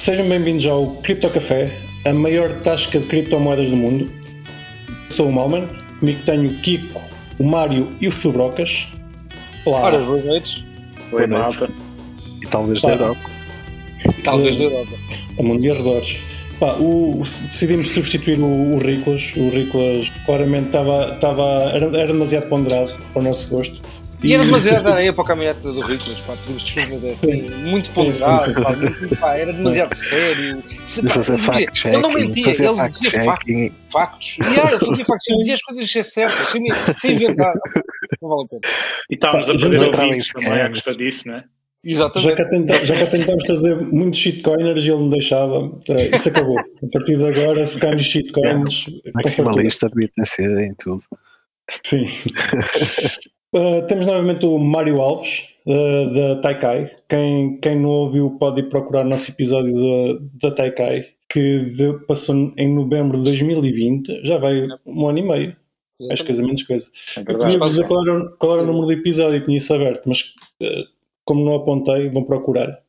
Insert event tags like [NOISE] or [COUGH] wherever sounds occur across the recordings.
sejam bem-vindos ao Cripto Café, a maior tasca de criptomoedas do mundo. Sou o Malman, comigo tenho o Kiko, o Mário e o Fibrocas. Olá. Ora, boas noites. Boa noite. E talvez da Europa. Talvez da Europa. A mundo de arredores. Pá, o, o, decidimos substituir o, o Riclas. O Riclas claramente estava, estava, era, era demasiado ponderado para o nosso gosto. E era demasiado areia para o caminhonete do Riclas, pá, desculpa, mas é assim, muito ponderado, pá, muito, pá, era demasiado sério. Se, pá, fact ele não mentia, ele dizia factos. factos. E ah, ele dizia factos, ele dizia as coisas ser certas, sem, sem inventar. Não vale a pena. E estávamos a perder ouvintes também à custa disso, não é? Exatamente. Já cá, tentamos, já cá tentámos trazer muitos shitcoiners e ele não deixava. Uh, isso acabou. A partir de agora, se caem shitcoins. É, maximalista devia ter sido em tudo. Sim. [LAUGHS] Uh, temos novamente o Mário Alves, uh, da Taikai. Quem, quem não ouviu pode ir procurar o nosso episódio da, da Taikai, que de, passou em novembro de 2020, já vai um ano e meio. Acho que é menos coisa. É eu queria dizer qual era, qual era o número do episódio, tinha isso aberto, mas uh, como não apontei, vão procurar.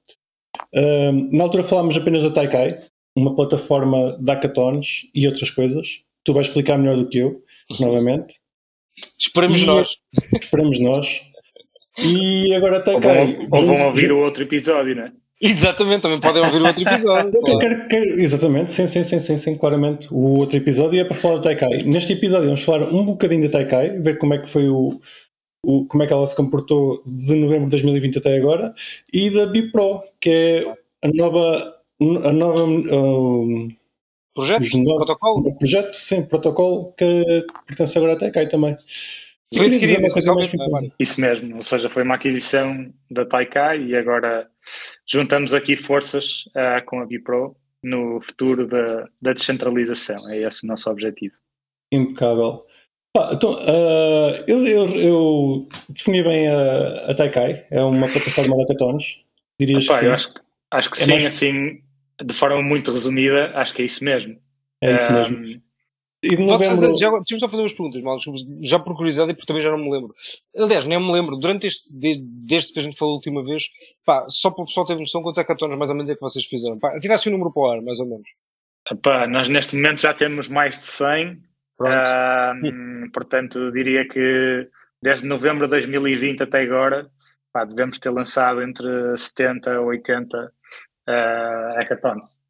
na altura falámos apenas da Taikai, uma plataforma de hackathons e outras coisas. Tu vais explicar melhor do que eu, [LAUGHS] novamente. Esperemos e, nós. Esperemos nós. E agora cai. Vão, ou vão ouvir o outro episódio, não é? Exatamente, também podem ouvir o outro episódio. claro. quero, quero, exatamente, sim, sim, sim, sim, sim, claramente. O outro episódio é para falar do Taikai. Neste episódio vamos falar um bocadinho da Taikai, ver como é que foi o, o, como é que ela se comportou de novembro de 2020 até agora, e da Bipro, que é a nova. A nova um, projeto? Protocolo? Projeto, sim, protocolo que pertence agora à Taikai também. Foi coisa mais Isso mesmo, ou seja, foi uma aquisição da Taikai e agora juntamos aqui forças uh, com a Bipro no futuro da, da descentralização. É esse o nosso objetivo. Impecável. Ah, então, uh, eu, eu, eu, defini bem a, a Taikai, é uma plataforma de hackathons. Dirias Epá, que sim? Acho, acho que é sim, mais... assim, de forma muito resumida, acho que é isso mesmo. É isso um, mesmo. E de novembro... já, só fazer umas perguntas, mal, já por curiosidade e porque também já não me lembro. Aliás, nem me lembro, durante este, desde que a gente falou a última vez, pá, só para o pessoal ter noção quantos hackathons mais ou menos é que vocês fizeram. Pá, tirasse o número para o ar, mais ou menos. Epá, nós neste momento já temos mais de 100, uh, [LAUGHS] portanto diria que desde novembro de 2020 até agora, pá, devemos ter lançado entre 70 a 80 uh, hackathons.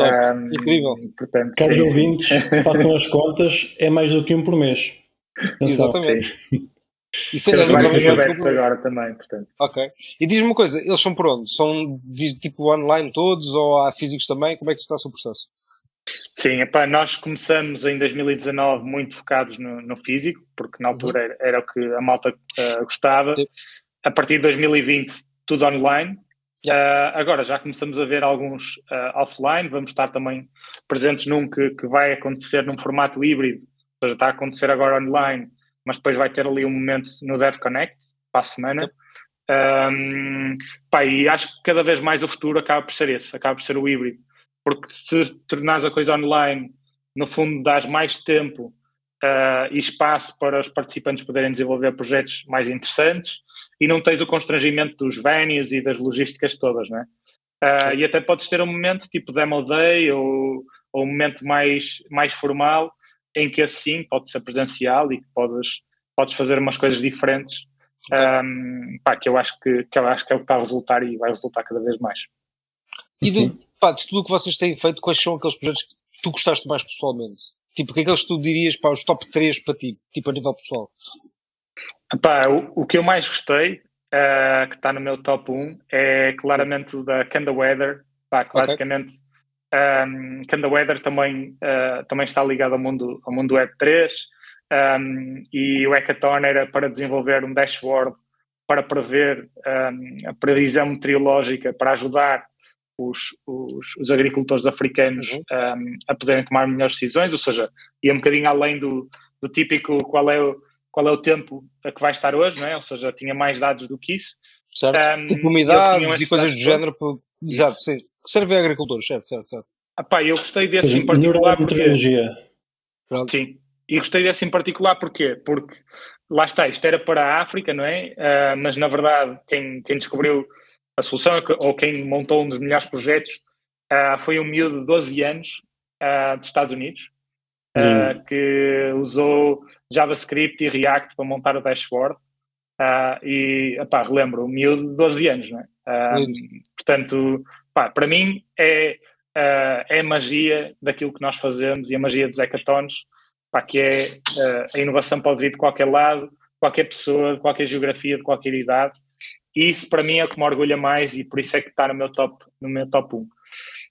Um, incrível. Portanto, Caros sim. ouvintes, façam as contas, é mais do que um por mês. Exatamente. Isso é mais abertos agora também, portanto. Ok. E diz-me uma coisa, eles são por onde? São de, tipo online todos ou há físicos também? Como é que está o seu processo? Sim, epá, nós começamos em 2019 muito focados no, no físico, porque na altura uhum. era, era, o que a malta uh, gostava. Sim. A partir de 2020, tudo online. Uh, agora já começamos a ver alguns uh, offline, vamos estar também presentes num que, que, vai acontecer num formato híbrido, ou seja, está a acontecer agora online, mas depois vai ter ali um momento no Dev Connect para a semana. Um, pá, e acho que cada vez mais o futuro acaba por ser esse, acaba por ser o híbrido, porque se tornares a coisa online, no fundo dás mais tempo uh, e espaço para os participantes poderem desenvolver projetos mais interessantes e não tens o constrangimento dos venues e das logísticas todas, né? Uh, e até podes ter um momento tipo demo day ou, ou um momento mais, mais formal em que assim pode ser presencial e que podes, podes fazer umas coisas diferentes um, pá, que eu acho que, que eu acho que é o que está a resultar e vai resultar cada vez mais. E de, pá, de tudo o que vocês têm feito, quais são aqueles projetos que tu gostaste mais pessoalmente? Tipo, o que é que tu dirias para os top 3 para ti, tipo a nível pessoal? Epá, o, o que eu mais gostei, uh, que está no meu top 1, é claramente o da Kanda Weather, pá, que okay. basicamente um, ehm, Kanda Weather também, uh, também está ligado ao mundo, ao mundo Web 3 um, e o Hackathon era para desenvolver um dashboard para prever um, a previsão meteorológica, para ajudar os, os, os agricultores africanos uhum. um, a poderem tomar melhores decisões, ou seja, ia um bocadinho além do, do típico qual é o, qual é o tempo a que vai estar hoje, não é? ou seja, tinha mais dados do que isso. Certo, um, umidades e coisas do género, por... exato, sim, serve a agricultores, certo, certo, certo. Ah, pá, eu gostei desse em particular porque... Sim, e gostei desse em particular porque Porque lá está, isto era para a África, não é? Uh, mas na verdade quem, quem descobriu a solução, ou quem montou um dos melhores projetos, uh, foi um miúdo de 12 anos uh, dos Estados Unidos uh, que usou JavaScript e React para montar o dashboard. e, epá, relembro, um miúdo de 12 anos, não é? portanto, pá, para mim é, é a magia daquilo que nós fazemos e a magia dos hackathons, pá, que é a inovação pode vir de qualquer lado, qualquer pessoa, de qualquer geografia, de qualquer idade. E isso para mim é o que me orgulha mais e por isso é que está no meu top, no meu top 1.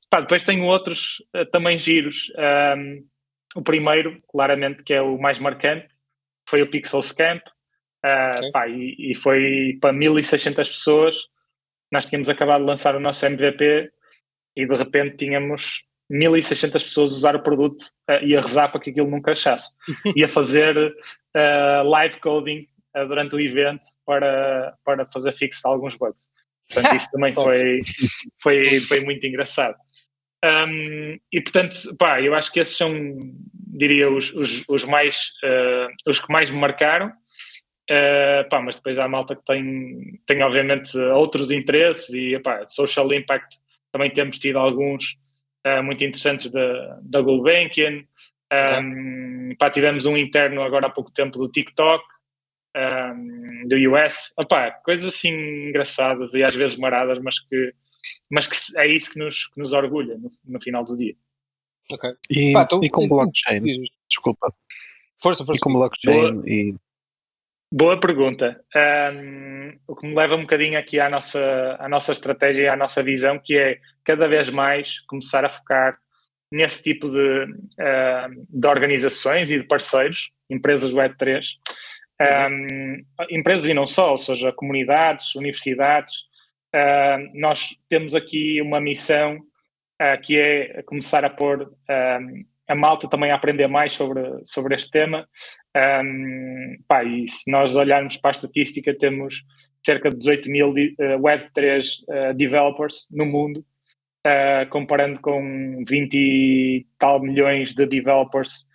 Pá, depois tenho outros uh, também giros. Um, o primeiro, claramente, que é o mais marcante, foi o Pixel Scamp. Uh, pá, e, e, foi para 1600 pessoas. Nós tínhamos acabado de lançar o nosso MVP e de repente tínhamos 1600 pessoas a usar o produto uh, e a rezar para que aquilo nunca achasse. [LAUGHS] e a fazer uh, live coding durante o evento para, para fazer fixo alguns bugs. Portanto, isso também [LAUGHS] foi, foi, foi muito engraçado. Um, e portanto, pá, eu acho que esses são, diria, os, os, os mais, os que mais me marcaram. Uh, pá, mas depois há a malta que tem, tem obviamente outros interesses e pá, social impact também temos tido alguns uh, muito interessantes da, da Gulbenkian. Um, pá, tivemos um interno agora há pouco tempo do TikTok, um, do US. Opá, coisas assim engraçadas e às vezes maradas, mas que, mas que é isso que nos, que nos orgulha no, no final do dia. Ok. E, Pá, tô, e com blockchain, desculpa. Força, força. E com blockchain Boa. e Boa pergunta. Um, o que me leva um bocadinho aqui à nossa, à nossa estratégia e à nossa visão, que é cada vez mais começar a focar nesse tipo de, uh, de organizações e de parceiros, empresas Web3, um, empresas e não só, ou seja, comunidades, universidades. Uh, nós temos aqui uma missão uh, que é começar a pôr a malta também a aprender mais sobre, sobre este tema. Um, pá, e se nós olharmos para a estatística, temos cerca de 18 mil uh, Web3 uh, developers no mundo, uh, comparando com 20 e tal milhões de developers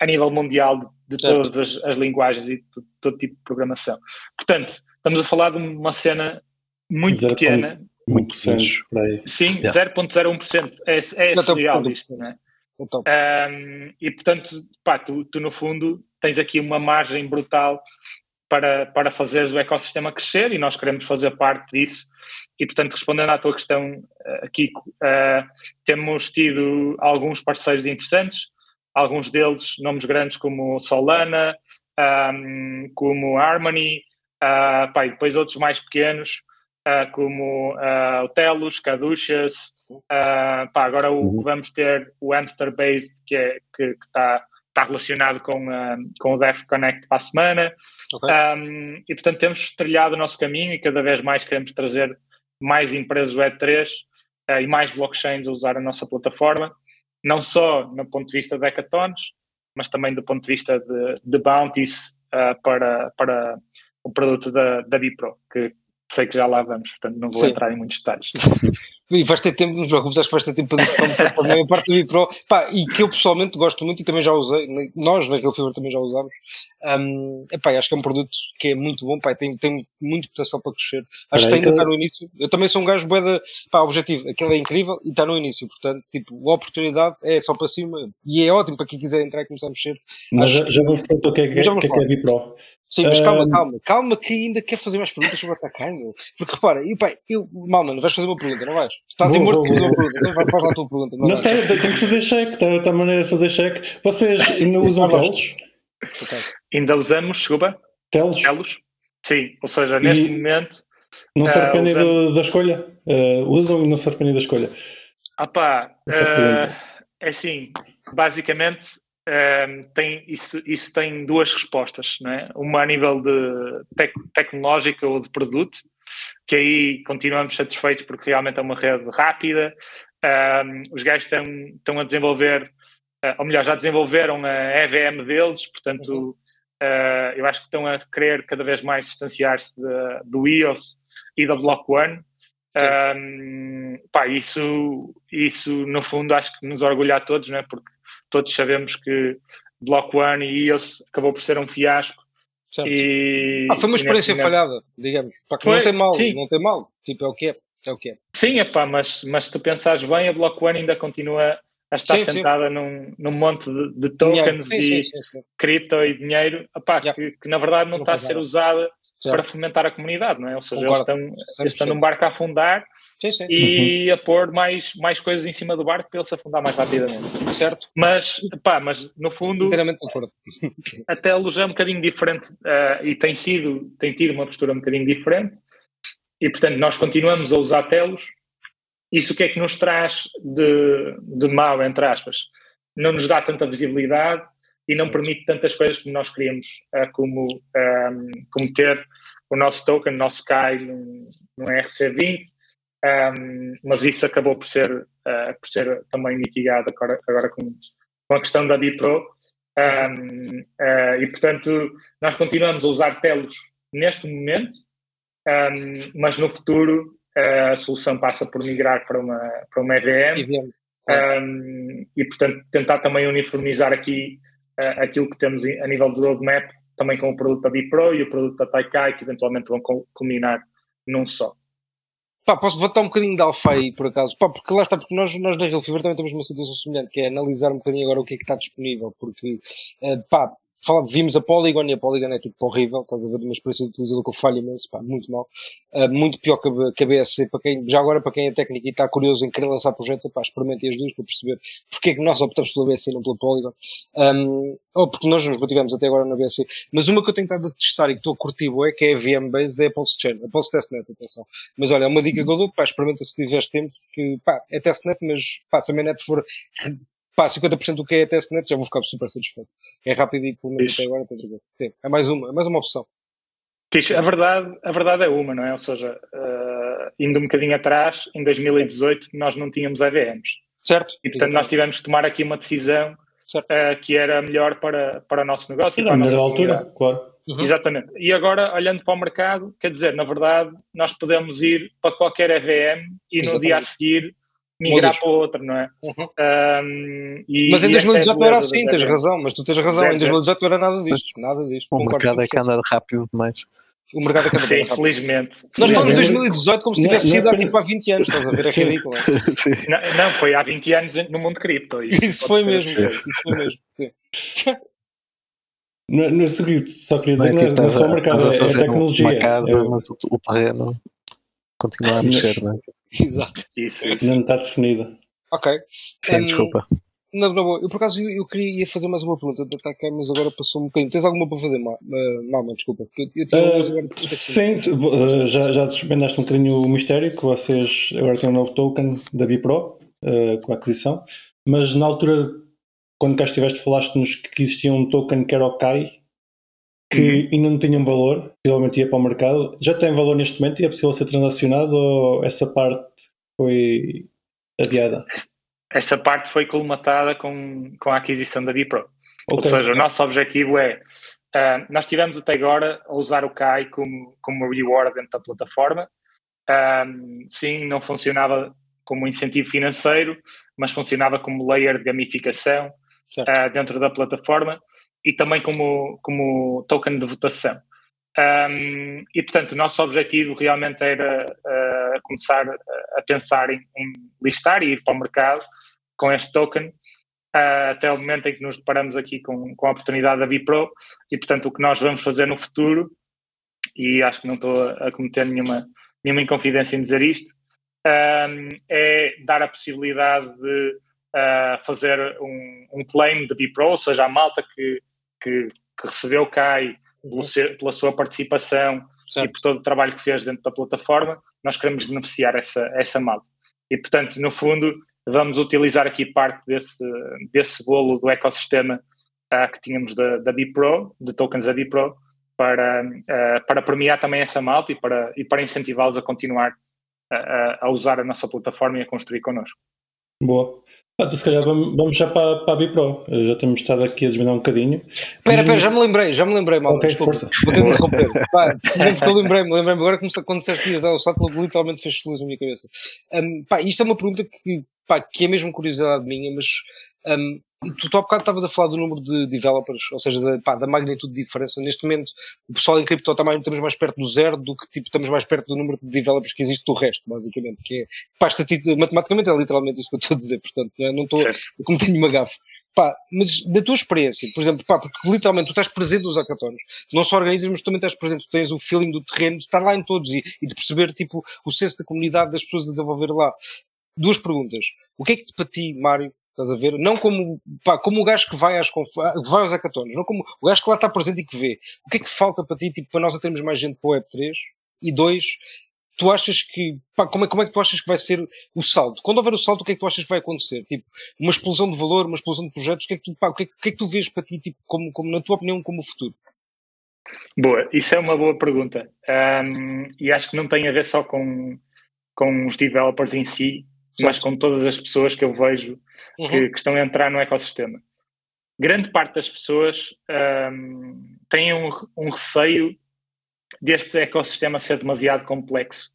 a nível mundial de, de todas as, as, linguagens e de, todo tipo de programação. Portanto, estamos a falar de uma cena muito 0. pequena. Muito Sim, yeah. 0.01%. É, é surreal isto, não é? Então. Um, e portanto, pá, tu, tu, no fundo tens aqui uma margem brutal para, para fazeres o ecossistema crescer e nós queremos fazer parte disso. E portanto, respondendo à tua questão aqui, uh, temos tido alguns parceiros interessantes, alguns deles nomes grandes como Solana, um, como Harmony, uh, pá, e depois outros mais pequenos uh, como uh, o Telos, Caduchas, uh, pá, agora o, uhum. vamos ter o Hamster Based, que é, que está tá relacionado com, uh, com o Def Connect para a semana. Okay. Um, e portanto temos trilhado o nosso caminho e cada vez mais queremos trazer mais empresas Web3 uh, e mais blockchains a usar a nossa plataforma, não só no ponto de vista de hackathons, mas também do ponto de vista de, de bounties uh, para, para o produto da, da Bipro, que sei que já lá vamos, portanto não vou Sim. entrar em muitos detalhes. [LAUGHS] E vais ter tempo, não te preocupes, acho que vais ter tempo para isso também, a parte do micro, pá, e que eu pessoalmente gosto muito e também já usei, nós na Real Fever também já usámos. Um, epá, acho que é um produto que é muito bom, pá, tem, tem muito potencial para crescer. Acho que ainda está no início. Eu também sou um gajo boeda, pá, objetivo, aquilo é incrível e está no início, portanto, tipo, a oportunidade é só para cima e é ótimo para quem quiser entrar e começar a mexer. Mas já, já vamos para o que é que, é, que, é, é Bipro. Sim, mas calma, calma, calma que ainda quer fazer mais perguntas sobre atacar, meu. Porque repara, eu, pá, eu, mal, mano, vais fazer uma pergunta, não vais? Estás vou, imorto vou, vou. pergunta, então vai fazer a tua pergunta. Não, não tem, tem que fazer cheque, tem, tem maneira de fazer cheque. Vocês ainda usam telos? Okay. Ainda usamos, desculpa? Telos? Telos, sim, ou seja, neste e momento. Não se arrependem uh, usamos... da escolha? Uh, usam e não se arrependem da escolha? Ah pá, uh, é assim, basicamente um, tem, isso, isso tem duas respostas, não é? uma a nível de tec tecnológica ou de produto, que aí continuamos satisfeitos porque realmente é uma rede rápida, um, os gajos estão, estão a desenvolver, uh, ou melhor, já desenvolveram a EVM deles, portanto uhum. uh, eu acho que estão a querer cada vez mais distanciar-se do EOS e da Block One. Um, pá, isso, isso no fundo acho que nos orgulha a todos, não é? porque todos sabemos que Block One e EOS acabou por ser um fiasco. E, ah, foi uma experiência falhada, digamos. Que foi, não tem mal, sim. não tem mal. Tipo, é o que é. É o que é. Sim, epá, mas, mas se tu pensares bem, a Block One ainda continua a estar sim, sentada sim. Num, num monte de, de tokens e cripto e dinheiro epá, yeah. que, que, na verdade não, não está a ser usada para fomentar a comunidade, não é? Ou seja, eles estão, eles estão num barco a afundar e uhum. a pôr mais, mais coisas em cima do barco para ele se afundar mais rapidamente. Certo. Mas, pá, mas no fundo, [LAUGHS] até a luz é um bocadinho diferente uh, e tem sido, tem tido uma postura um bocadinho diferente e portanto nós continuamos a usar telos. Isso o que é que nos traz de, de mal, entre aspas? Não nos dá tanta visibilidade e não Sim. permite tantas coisas como nós queríamos, uh, como, um, ehm, como ter o nosso token, o nosso KAI num, num RC20, um, mas isso acabou por ser, uh, por ser também mitigado agora, agora com, com a questão da Bipro. Um, uh, eh, e portanto, nós continuamos a usar telos neste momento, mas no futuro a solução passa por migrar para uma, para uma EVM. e portanto tentar também uniformizar aqui uh, aquilo que temos a nível do roadmap, também com o produto da Bipro e o produto da Taikai, que eventualmente vão culminar num só. Pá, posso voltar um bocadinho de alfa aí, por acaso? Pá, porque lá está, porque nós, nós na Real Fever também temos uma situação semelhante, que é analisar um bocadinho agora o que é que está disponível, porque, uh, pá, vimos a Polygon e a Polygon é tipo horrível, estás a ver uma experiência de utilizador que eu falho imenso, pá, muito mal. Uh, muito pior que a, que a BSC, para quem, já agora para quem é técnico e está curioso em querer lançar projetos, pá, experimentem as duas para perceber porque é que nós optamos pela BSC e não pela Polygon. Um, ou porque nós nos mantivemos até agora na BSC. Mas uma que eu tenho estado a testar e que estou a curtir é que é a VM-based da Apple Chain, a Pulse Testnet, atenção. Mas olha, é uma dica que eu dou, pá, experimenta se tiveres tempo, que pá, é testnet, mas pá, se a minha net for pá, 50% do que é testnet, já vou ficar super satisfeito. É rápido e pelo menos até agora é mais uma, é mais uma opção. a verdade, a verdade é uma, não é? Ou seja, uh, indo um bocadinho atrás, em 2018 nós não tínhamos EVMs. Certo. E portanto nós tivemos que tomar aqui uma decisão uh, que era melhor para, para o nosso negócio. E, e para a nossa altura, claro. Uhum. Exatamente. E agora, olhando para o mercado, quer dizer, na verdade, nós podemos ir para qualquer EVM e Exatamente. no dia a seguir migrar para outro, não é? Uhum. Um, e, mas em 2018 é não era assim, tens razão, mas tu tens razão, em 2018 não era nada disto, nada disto. O mercado é que anda rápido demais. O mercado é que anda Sim, rápido. felizmente. Nós falamos de 2018 como se tivesse sido há tipo há 20 anos, estás a ver? É ridículo. [LAUGHS] Não, não, foi há 20 anos no mundo cripto. Isso, isso foi mesmo, isso foi mesmo. Não, não, só queria dizer que não é só o mercado, é a tecnologia. Uma casa, é, mas o, o terreno continua a mexer, não é? [LAUGHS] Exato. Isso, isso. Não está definida. Ok. Sim, um, desculpa. Não, não, eu por acaso eu, eu queria fazer mais uma pergunta mas agora passou um bocadinho. Tens alguma para fazer, Mama? Desculpa. Eu, eu uh, sim, uh, já, já desvendaste um bocadinho o mistério que vocês agora têm um novo token da Bipro uh, com a aquisição, mas na altura, quando cá estiveste, falaste-nos que existia um token que era o KAI, que uhum. ainda não tinham valor, possivelmente ia para o mercado. Já tem valor neste momento e é possível ser transacionado ou essa parte foi adiada? Essa parte foi colmatada com, com a aquisição da Bipro. Okay. Ou seja, o nosso objetivo é. Uh, nós tivemos até agora a usar o KAI como, como reward dentro da plataforma. Uh, sim, não funcionava como incentivo financeiro, mas funcionava como layer de gamificação uh, dentro da plataforma e também como, como token de votação. Um, e, portanto, o nosso objetivo realmente era uh, começar a pensar em, em, listar e ir para o mercado com este token, uh, até o momento em que nos deparamos aqui com, com a oportunidade da Bipro. E, portanto, o que nós vamos fazer no futuro, e acho que não estou a cometer nenhuma, nenhuma inconfidência em dizer isto, um, é dar a possibilidade de uh, fazer um, um claim de Bipro, ou seja, a malta que que, que recebeu CAI uhum. pela sua participação certo. e por todo o trabalho que fez dentro da plataforma, nós queremos beneficiar essa, essa malta. E, portanto, no fundo, vamos utilizar aqui parte desse, desse bolo do ecossistema uh, que tínhamos da, da Bipro, de tokens da Bipro, para, uh, para premiar também essa malta e para, e para incentivá-los a continuar a, a usar a nossa plataforma e a construir connosco. Boa. Ah, então, se calhar vamos já para, para a Bipro. Já temos estado aqui a desvendar um bocadinho. Espera, espera, já me lembrei, já me lembrei, mal. Ok, desculpa, força. Vou interromper. pá, eu lembrei-me, lembrei-me agora quando disseste isso, o Sato literalmente fez feliz na minha cabeça. Um, pá, isto é uma pergunta que, pá, que é mesmo curiosidade minha, mas um, tu, tu há bocado estavas a falar do número de developers, ou seja, da, pá, da magnitude de diferença. Neste momento, o pessoal em cripto mais, estamos mais perto do zero do que tipo, estamos mais perto do número de developers que existe do resto, basicamente. Que é, pá, matematicamente é literalmente isso que eu estou a dizer, portanto, não, é? não estou, como tenho uma gafe. Pá, mas da tua experiência, por exemplo, pá, porque literalmente tu estás presente nos hackathons, não só organizas, mas também estás presente, tu tens o feeling do terreno, de estar lá em todos e, e de perceber, tipo, o senso da comunidade das pessoas a desenvolver lá. Duas perguntas. O que é que para ti, Mário, Estás a ver? Não como, pá, como o gajo que vai, às conf... vai aos hackathons, não como o gajo que lá está presente e que vê. O que é que falta para ti, tipo, para nós termos mais gente para o Web3? E dois, tu achas que, pá, como é, como é que tu achas que vai ser o salto? Quando houver o salto, o que é que tu achas que vai acontecer? Tipo, uma explosão de valor, uma explosão de projetos, o que é que tu, pá, o que é, que, é que tu vês para ti, tipo, como, como, na tua opinião, como o futuro? Boa, isso é uma boa pergunta. Um, e acho que não tem a ver só com, com os developers em si, mas com todas as pessoas que eu vejo uhum. que, que, estão a entrar no ecossistema. Grande parte das pessoas um, têm um, um receio deste ecossistema ser demasiado complexo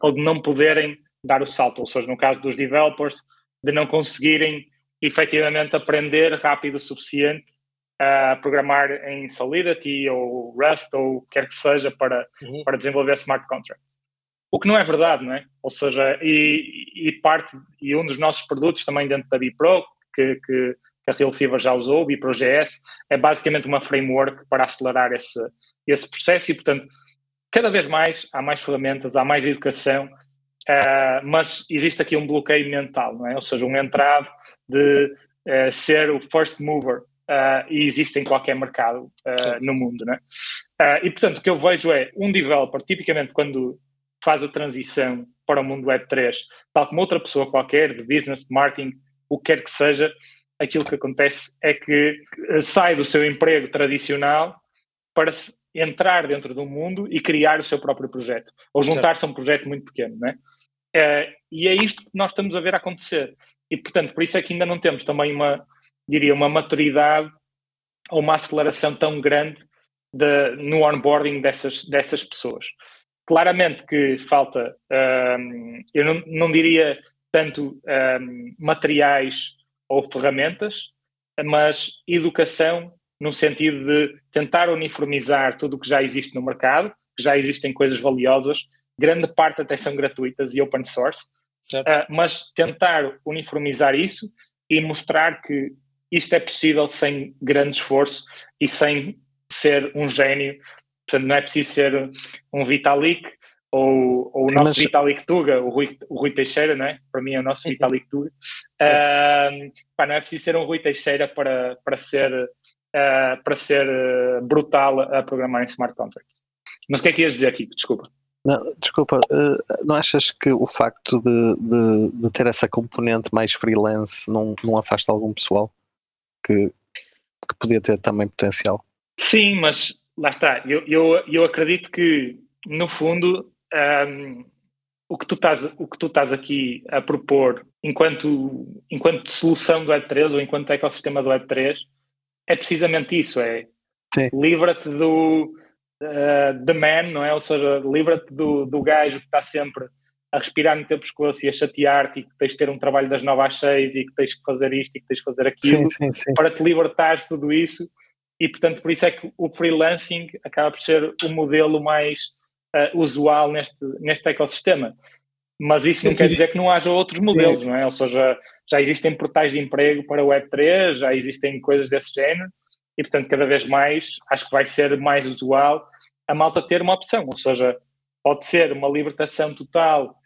ou de não poderem dar o salto, ou seja, no caso dos developers, de não conseguirem efetivamente aprender rápido o suficiente a programar em Solidity ou Rust ou o que quer que seja para, uhum. para desenvolver smart contracts. O que não é verdade, não é? Ou seja, e, e parte, e um dos nossos produtos também dentro da Bipro, que, que, a Real Fever já usou, o BiproGS, é basicamente uma framework para acelerar esse, esse processo e, portanto, cada vez mais há mais ferramentas, há mais educação, uh, mas existe aqui um bloqueio mental, não é? Ou seja, um entrave de uh, ser o first mover uh, e existe em qualquer mercado no mundo, não é? e, portanto, o que eu vejo é um developer, tipicamente quando faz a transição para o mundo Web 3, tal como outra pessoa qualquer, de business, de marketing, o que quer que seja, aquilo que acontece é que eh, sai do seu emprego tradicional para entrar dentro do mundo e criar o seu próprio projeto, ou juntar-se a um projeto muito pequeno, não é? é? E é isto que nós estamos a ver acontecer. E, portanto, por isso é que ainda não temos também uma, diria, uma maturidade ou uma aceleração tão grande de, no onboarding dessas, dessas pessoas. Claramente que falta, um, eu não, não diria tanto um, materiais ou ferramentas, mas educação no sentido de tentar uniformizar tudo o que já existe no mercado, que já existem coisas valiosas, grande parte até são gratuitas e open source, uh, mas tentar uniformizar isso e mostrar que isto é possível sem grande esforço e sem ser um gênio Portanto, não é preciso ser um Vitalik ou, ou o nosso Mas... Vitalik Tuga, o Rui, o Rui Teixeira, não é? Para mim é o nosso Vitalik Tuga. Uh, pá, não é preciso ser um Rui Teixeira para, para ser, uh, para ser uh, brutal a programar em smart contracts. Mas o que é que ias dizer aqui? Desculpa. Não, desculpa, uh, não achas que o facto de, de, de, ter essa componente mais freelance não, não afasta algum pessoal que, que podia ter também potencial? Sim, mas lá está, eu, eu, eu acredito que, no fundo, um, o, que tu estás, o que tu estás aqui a propor enquanto, enquanto solução do Web3 ou enquanto ecossistema do Web3 é precisamente isso, é livra-te do uh, the man, não é? Ou seja, livra-te do, do gajo que está sempre a respirar no teu pescoço e a chatear-te e que tens de ter um trabalho das nove às seis e que tens que fazer isto e que tens de fazer aquilo sim, sim, sim. para te libertar de tudo isso e portanto por isso é que o freelancing acaba por ser o modelo mais uh, usual neste, neste ecossistema. Mas isso não quer dizer que não haja outros modelos, não é? Ou seja, já existem portais de emprego para o Web3, já existem coisas desse género, e portanto cada vez mais acho que vai ser mais usual a malta ter uma opção, ou seja, pode ser uma libertação total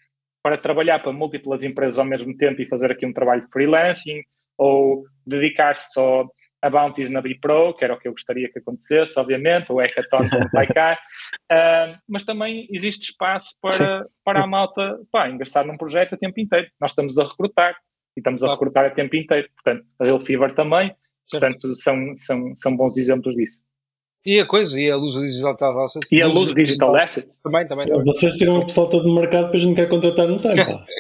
para trabalhar para múltiplas empresas ao mesmo tempo e fazer aqui um trabalho de freelancing, ou dedicar-se só a Bounties na Bipro, que era o que eu gostaria que acontecesse, obviamente, o Hackathon vai cá, [LAUGHS] uh, mas também existe espaço para, para a malta pá, ingressar num projeto a tempo inteiro. Nós estamos a recrutar e estamos a recrutar a tempo inteiro. Portanto, a Real Fever também, portanto, são, são, são bons exemplos disso. E a coisa, e a luz digital assets. E a luz digital assets. Também, também. também. Vocês tiram o pessoal todo do mercado, depois não quer contratar [LAUGHS]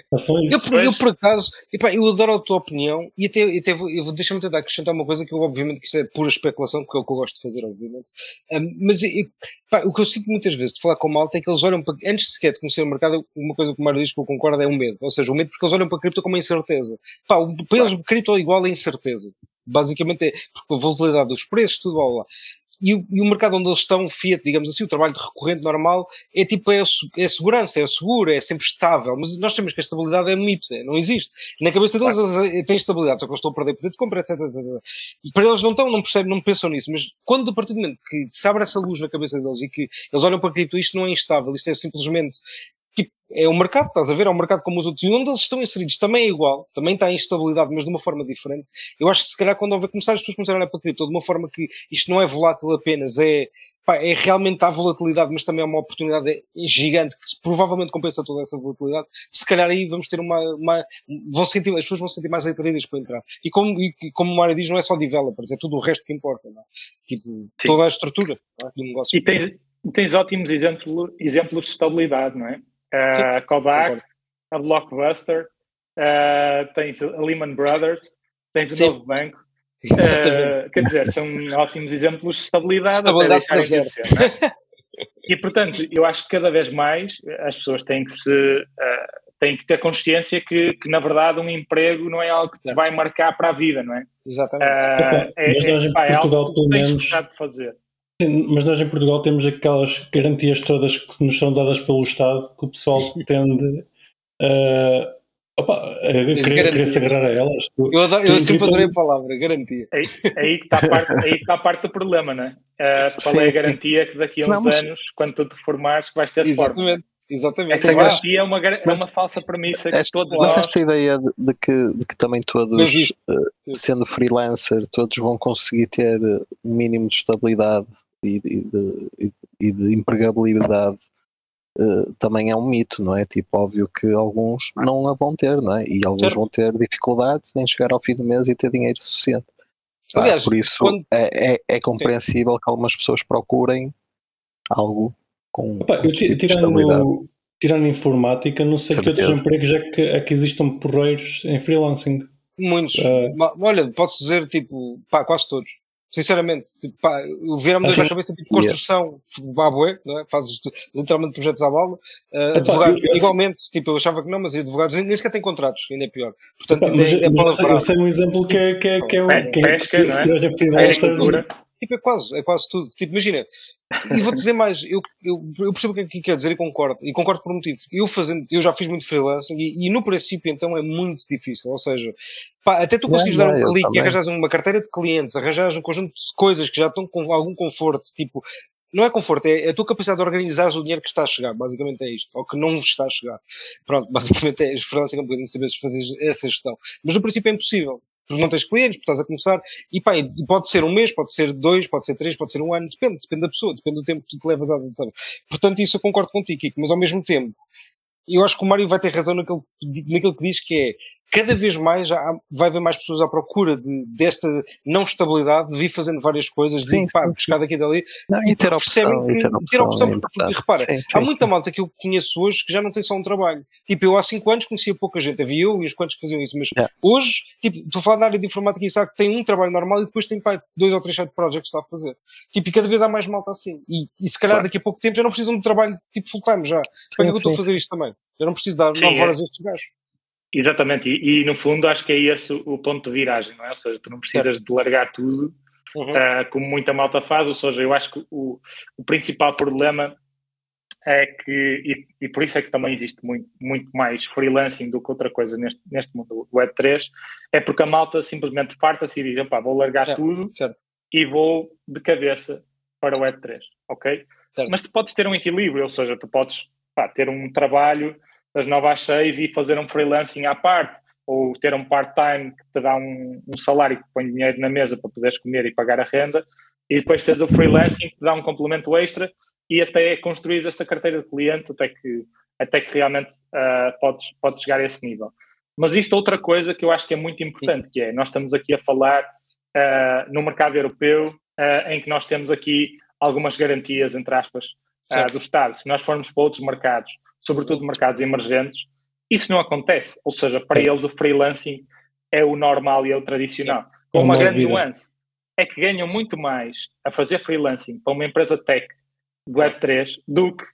tempo. eu, eu, por acaso, epá, eu adoro a tua opinião e até, até vou, eu vou, deixa-me tentar acrescentar uma coisa que eu, obviamente, que isso é pura especulação, porque é o que eu gosto de fazer, obviamente. Um, mas epá, o que eu sinto muitas vezes de falar com malta é que eles olham para, antes sequer de conhecer o mercado, uma coisa que o Mário diz que eu concordo é o um medo. Ou seja, o medo porque eles olham para a cripto como uma incerteza. Epá, para eles, cripto é igual a incerteza. Basicamente é porque a volatilidade dos preços, tudo lá. E o, e o, mercado onde eles estão, Fiat, digamos assim, o trabalho de recorrente normal, é tipo, é, é segurança, é seguro, é sempre estável. Mas nós temos que a estabilidade é um mito, é, não existe. Na cabeça deles claro. eles têm estabilidade, só que eles estão a perder poder de compra, etc, etc. E para eles não estão, não percebem, não pensam nisso. Mas quando, a partir do momento que se abre essa luz na cabeça deles e que eles olham para aquilo, isto não é instável, isto é simplesmente tipo, é o mercado, estás a ver? É um mercado como os outros. E onde eles estão inseridos também é igual, também está em instabilidade, mas de uma forma diferente. Eu acho que se calhar quando houver começar as pessoas começarem a para cripto de uma forma que isto não é volátil apenas, é, pá, é realmente a volatilidade, mas também é uma oportunidade gigante que provavelmente compensa toda essa volatilidade. Se calhar aí vamos ter uma. uma vão sentir, as pessoas vão sentir mais atraídas para entrar. E como, e, como o Mário diz, não é só developers, é tudo o resto que importa. Não? É? Tipo, Sim. toda a estrutura é? do negócio. E tens, tens ótimos exemplos de estabilidade, não é? A Kodak, a Blockbuster, uh, tens a Lehman Brothers, tens o Novo Banco. Uh, quer dizer, são ótimos exemplos de estabilidade. Estabilidade até ser, é? E portanto, eu acho que cada vez mais as pessoas têm que se uh, têm que ter consciência que, que, na verdade um emprego não é algo que te vai marcar para a vida, não é? Exatamente. Uh, é, Mas nós em é, Portugal, pelo menos, de fazer. Sim, mas nós em Portugal temos aquelas garantias todas que nos são dadas pelo Estado que o pessoal tende a, opa, a querer, querer se agarrar a elas. Eu, adoro, eu sempre adorei a palavra, garantia. Aí, aí, que está a parte, aí está a parte do problema, não é? Uh, qual Sim. é a garantia que daqui a uns não, mas... anos, quando tu te formares, que vais ter Exatamente, forma? exatamente. Essa garantia é uma, é uma falsa premissa que todos mas esta ideia de, de, que, de que também todos, uh, sendo freelancer, todos vão conseguir ter um mínimo de estabilidade e, de, e de empregabilidade uh, também é um mito, não é? Tipo, óbvio que alguns não a vão ter, não é? E alguns vão ter dificuldades em chegar ao fim do mês e ter dinheiro suficiente. Aliás, por isso quando... é, é, é, compreensível Sim. que algumas pessoas procurem algo com. Opa, eu tirando, tirando informática, não sei Certeza. que outros empregos é que, é que existam porreiros em freelancing. Muitos. Uh, Olha, posso dizer, tipo, pá, quase todos. Sinceramente, tipo, pá, viram-me assim, na cabeça tipo construção, yeah. babué, não é? fazes literalmente projetos à bala. Uh, advogados, eu, eu, igualmente, tipo, eu achava que não, mas advogados nem sequer têm contratos, ainda é pior. Portanto, ainda, ainda é, é eu, sei, um exemplo que é, que é, que é, um, que é, pesca, que é, não é? é Tipo, é quase, é quase tudo. Tipo, imagina, e vou dizer mais, eu, eu, eu percebo o que é que quer dizer e concordo, e concordo por um motivo. Eu, fazendo, eu já fiz muito freelance e, e no princípio então é muito difícil, ou seja, pá, até tu conseguires dar um clique e arranjares uma carteira de clientes, arranjares um conjunto de coisas que já estão com algum conforto, tipo, não é conforto, é, é a tua capacidade de organizar o dinheiro que está a chegar, basicamente é isto, ou que não está a chegar. Pronto, [LAUGHS] basicamente é, freelance é um bocadinho saber fazer essa gestão. Mas no princípio é impossível porque não tens clientes, porque estás a começar, e pá, pode ser um mês, pode ser dois, pode ser três, pode ser um ano, depende, depende da pessoa, depende do tempo que tu te levas a avançar. Portanto, isso eu concordo contigo, Kiko, mas ao mesmo tempo, eu acho que o Mário vai ter razão naquilo, naquilo que diz que é cada vez mais há, vai haver mais pessoas à procura de, desta não estabilidade, de vir fazendo várias coisas, de ir pá, buscar daqui e dali. Não, e ter opção, que, ter opção. É porque, repara, sim, sim, há muita malta que eu conheço hoje que já não tem só um trabalho. Tipo, eu há 5 anos conhecia pouca gente, havia eu e os quantos que faziam isso, mas yeah. hoje, tipo, estou a falar da área de informática e sabe que tem um trabalho normal e depois tem pá, dois ou três side projects a fazer. Tipo, e cada vez há mais malta assim. E, e se calhar claro. daqui a pouco tempo já não precisam de trabalho tipo full time já. Para que eu estou a fazer isto também? Eu não preciso dar 9 horas a estes gajos. Exatamente, e, e, no fundo acho que é esse o, ponto de viragem, não é? Ou seja, tu não precisas de largar tudo, uhum. uh, como muita malta faz, ou seja, eu acho que o, o principal problema é que, e, e, por isso é que também existe muito, muito mais freelancing do que outra coisa neste, neste mundo do Web3, é porque a malta simplesmente farta-se e diz, pá, vou largar é, tudo certo. e vou de cabeça para o Web3, ok? Certo. Mas tu podes ter um equilíbrio, ou seja, tu podes pá, ter um trabalho das 9 às 6 e fazer um freelancing à parte, ou ter um part-time que te dá um, um, salário que põe dinheiro na mesa para poderes comer e pagar a renda, e depois tens o freelancing que te dá um complemento extra e até construir essa carteira de clientes até que, até que realmente uh, podes, podes chegar a esse nível. Mas isto é outra coisa que eu acho que é muito importante, que é, nós estamos aqui a falar uh, no mercado europeu, uh, em que nós temos aqui algumas garantias, entre aspas, do Estado. Se nós formos para outros mercados, sobretudo mercados emergentes, isso não acontece. Ou seja, para eles o freelancing é o normal e é o tradicional. Com uma grande vida. nuance, é que ganham muito mais a fazer freelancing para uma empresa tech do Web3 do que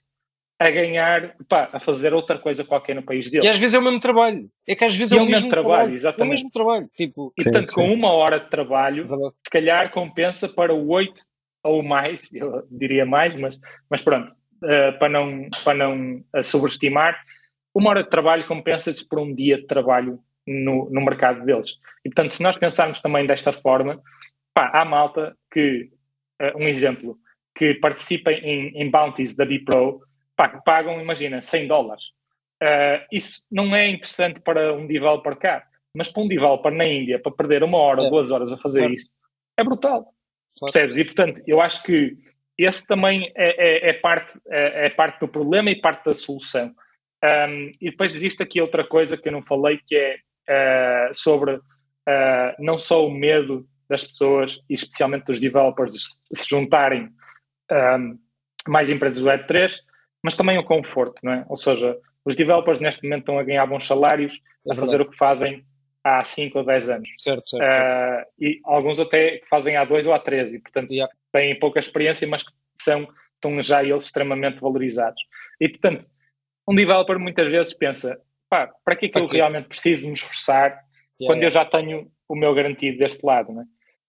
a ganhar, pá, a fazer outra coisa qualquer no país dele. E às vezes é o mesmo trabalho. É que às vezes é, é, o mesmo, trabalho, trabalho. Exatamente. É o mesmo trabalho. Tipo, e portanto, com uma hora de trabalho, se calhar compensa para o oito ou mais, eu diria mais, mas, mas pronto, uh, para não, para não uh, sobreestimar, uma hora de trabalho compensa-lhes por um dia de trabalho no, no mercado deles. E portanto, se nós pensarmos também desta forma, pá, há malta que, uh, um exemplo, que participa em, em bounties da Bipro, pá, que pagam, imagina, 100 dólares. Uh, isso não é interessante para um developer cá, mas para um developer na Índia, para perder uma hora, é. duas horas a fazer isso, é brutal. Percebes? E portanto, eu acho que esse também é, é, é parte, é, é, parte do problema e parte da solução. Um, e depois existe aqui outra coisa que eu não falei, que é uh, sobre uh, não só o medo das pessoas, e especialmente dos developers, de se juntarem um, mais empresas Web3, mas também o conforto, não é? Ou seja, os developers neste momento estão a ganhar bons salários, é a fazer o que fazem há 5 ou 10 anos. Certo, certo, certo. Uh, e alguns até fazem há 2 ou há 3, e portanto yeah. Têm pouca experiência, mas são, são já eles extremamente valorizados. E portanto, um developer muitas vezes pensa, pá, para que é que eu realmente preciso me esforçar yeah, quando yeah. eu já tenho o meu garantido deste lado, é?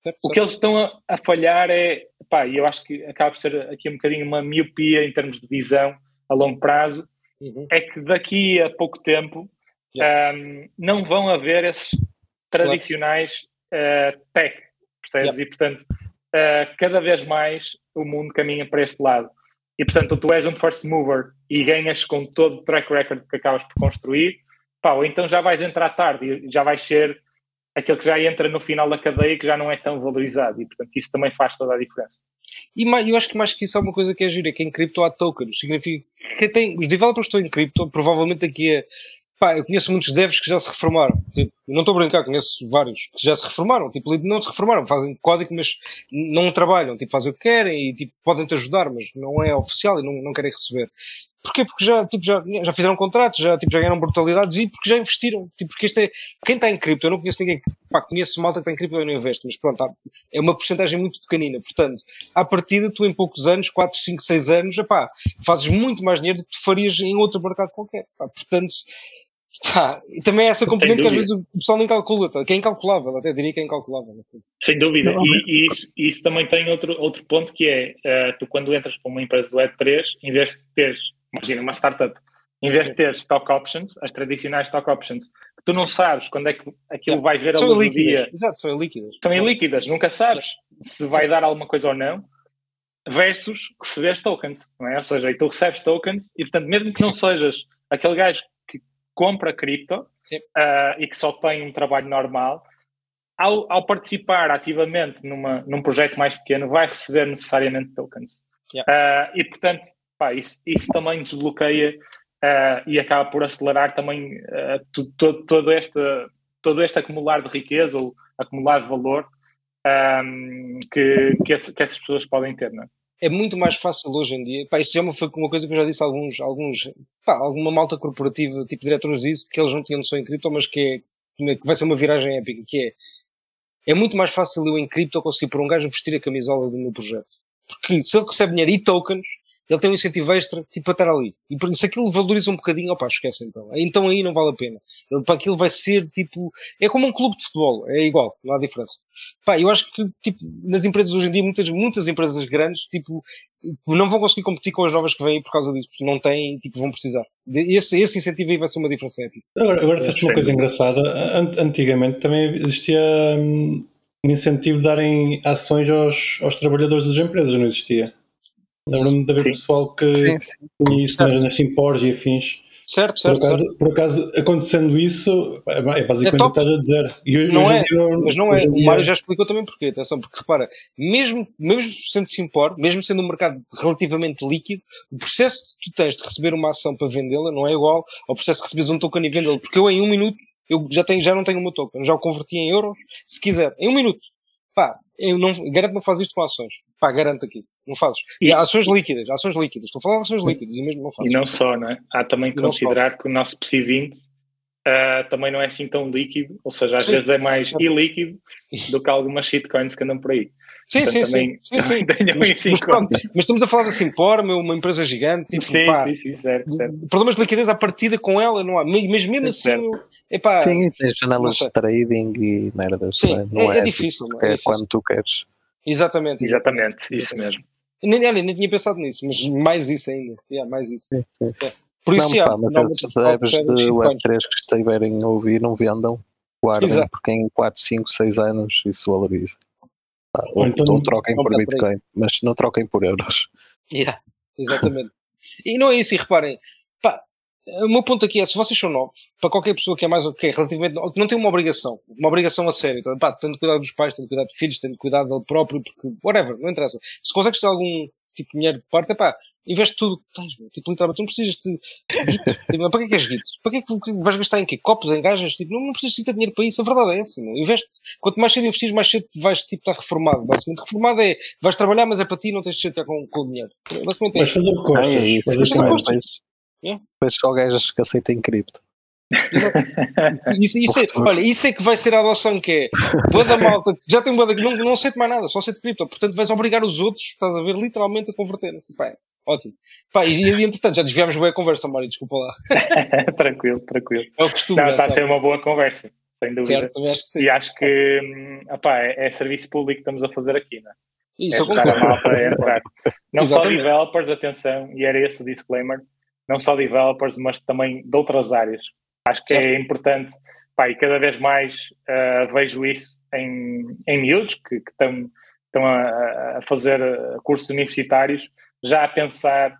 Certo, o que eles estão a, a, falhar é, pá, e eu acho que acaba por ser aqui um bocadinho uma miopia em termos de visão a longo prazo, uhum. é que daqui a pouco tempo yeah. um, não vão haver esses tradicionais uh, tech, percebes? E portanto, uh, cada vez mais o mundo caminha para este lado. E portanto, tu és um first mover e ganhas com todo o track record que acabas por construir, pá, ou então já vais entrar tarde e já vais ser aquele que já entra no final da cadeia que já não é tão valorizado e portanto isso também faz toda a diferença. E mais, eu acho que mais que isso é uma coisa que é gira, que em cripto há tokens, significa que tem, os developers estão em cripto, provavelmente aqui é Pá, eu conheço muitos devs que já se reformaram. Eu não estou a brincar, conheço vários que já se reformaram. Tipo, não se reformaram, fazem código, mas não trabalham. Tipo, fazem o que querem e tipo, podem-te ajudar, mas não é oficial e não, não querem receber. Porquê? Porque já, tipo, já, já fizeram contratos, já, tipo, já ganharam brutalidades e porque já investiram. Tipo, porque este é, quem está em cripto, eu não conheço ninguém, pá, conheço malta que está em cripto e não investe, mas pronto, há, é uma porcentagem muito pequenina. Portanto, à partida, tu em poucos anos, 4, 5, 6 anos, epá, fazes muito mais dinheiro do que tu farias em outro mercado qualquer. Portanto, Tá. E também é essa componente que às vezes o pessoal nem calcula, tá? que é incalculável, até diria que é incalculável. Sem dúvida. E, e isso, isso, também tem outro, outro ponto que é, uh, tu quando entras para uma empresa do Web3, em vez de teres, imagina, uma startup, em vez de teres stock options, as tradicionais stock options, que tu não sabes quando é que aquilo vai ver a luz do dia. Exato, são ilíquidas. São ilíquidas, nunca sabes se vai dar alguma coisa ou não, versus receberes tokens, não é? Ou seja, tu recebes tokens e, portanto, mesmo que não sejas aquele gajo compra cripto uh, e que só tem um trabalho normal, ao, ao, participar ativamente numa, num projeto mais pequeno, vai receber necessariamente tokens. Yeah. Uh, e, portanto, pá, isso, isso também desbloqueia uh, e acaba por acelerar também todo, todo, este, todo este acumular de riqueza ou acumular de valor um, que, que, esse, que, essas pessoas podem ter. Não é? É muito mais fácil hoje em dia. Pá, isto já é foi uma coisa que eu já disse a alguns, alguns pá, alguma malta corporativa, tipo diretores disso, que eles não tinham noção em cripto, mas que, é, que vai ser uma viragem épica, que é é muito mais fácil eu em cripto conseguir por um gajo vestir a camisola do meu projeto. Porque se ele recebe dinheiro e tokens, ele tem um incentivo extra, tipo, para estar ali. E por isso aquilo valoriza um bocadinho, opá, esquece então. Então aí não vale a pena. Ele, para aquilo vai ser, tipo, é como um clube de futebol, é igual, não há diferença. Pá, eu acho que, tipo, nas empresas hoje em dia, muitas, muitas empresas grandes, tipo, não vão conseguir competir com as novas que vêm por causa disso, porque não têm, tipo, vão precisar. Esse, esse incentivo aí vai ser uma diferença épica. Agora, agora disseste uma coisa engraçada. Antigamente também existia hum, um incentivo de darem ações aos, aos trabalhadores das empresas, não existia? Lembro-me de haver pessoal que sim, sim. tinha isso nas, nas simpores e afins. Certo, certo por, acaso, certo. por acaso, acontecendo isso, é, é basicamente é o que estás a dizer. E não é, dia, mas não é. Dia... O Mário já explicou também porquê. Atenção, porque repara, mesmo, mesmo sendo simpor, mesmo sendo um mercado relativamente líquido, o processo que tu tens de receber uma ação para vendê-la não é igual ao processo de receberes um token e vendê-lo. Porque eu em um minuto, eu já, tenho, já não tenho o meu token, já o converti em euros, se quiser, em um minuto. Pá, eu não, garanto que não faz isto com ações. Pá, garanto aqui. Não fazes. E, e ações líquidas, ações líquidas. Estou a falar de ações líquidas e mesmo não fazes. E não só, não é? Há também que considerar que o nosso PSI 20 uh, também não é assim tão líquido, ou seja, às sim. vezes é mais ilíquido do que algumas shitcoins que andam por aí. Sim, Portanto, sim, também, sim, sim. [LAUGHS] Mas, mas, pronto, mas, estamos a falar assim, por uma empresa gigante, tipo, sim, pá, sim, sim, certo, certo. problemas de liquidez à partida com ela não há, mas mesmo assim, epá, sim, tem janelas de trading e merdas, sim, é? não é, é, é difícil, tipo, é, difícil. quando tu queres. Exatamente, exatamente, isso mesmo. Nem, nem tinha pensado nisso, mas mais isso ainda, yeah, mais isso. Sim, sim. É. Por isso, não, yeah, pá, mas os devs de Web3 que estiverem a ouvir não vendam, guardem, Exato. porque em 4, 5, 6 anos isso valoriza. Ou, então, ou troquem por Bitcoin, mas não troquem por euros. Yeah, exatamente. e não é isso, e reparem, o meu ponto aqui é, se vocês são novos, para qualquer pessoa que é mais que é relativamente, que não tem uma obrigação, uma obrigação a sério, então, pá, tendo cuidado dos pais, tendo cuidado de filhos, tendo cuidado dele próprio, porque, whatever, não interessa. Se consegues ter algum tipo de dinheiro de parte, é pá, investe tudo que tens, tipo, literalmente, não precisas de tipo, para que é que és guito? Para que é que vais gastar em quê? Copos, em gajas? Tipo, não, não precisas de ter dinheiro para isso, a verdade é essa, não? investe, quanto mais cedo investires, mais cedo vais, tipo, estar reformado, basicamente, reformado é, vais trabalhar, mas é para ti, não tens de chatear com, com o dinheiro, basicamente é Vais fazer o que gostas, é, depois só gajas que aceitem cripto. isso, isso é, olha, isso é que vai ser a adoção que é boa da malta, já tem boa que não, não aceito mais nada, só aceito cripto, portanto vais obrigar os outros, estás a ver, literalmente a converterem-se. Pá, Ótimo. Pá, e, e entretanto já desviámos bem a conversa, Mário, desculpa lá. [LAUGHS] tranquilo, tranquilo. É o costume. Não, está a ser uma boa conversa, sem dúvida. Certo, acho que sim. E acho que hum, opá, é, é, serviço público que estamos a fazer aqui, não é? Isso, é a malta a entrar. Não só developers, atenção, e era esse o disclaimer, não só developers, mas também de outras áreas. Acho que é importante, pá, e cada vez mais uh, vejo isso em, em miúdos que, estão, a, a fazer uh, cursos universitários, já a pensar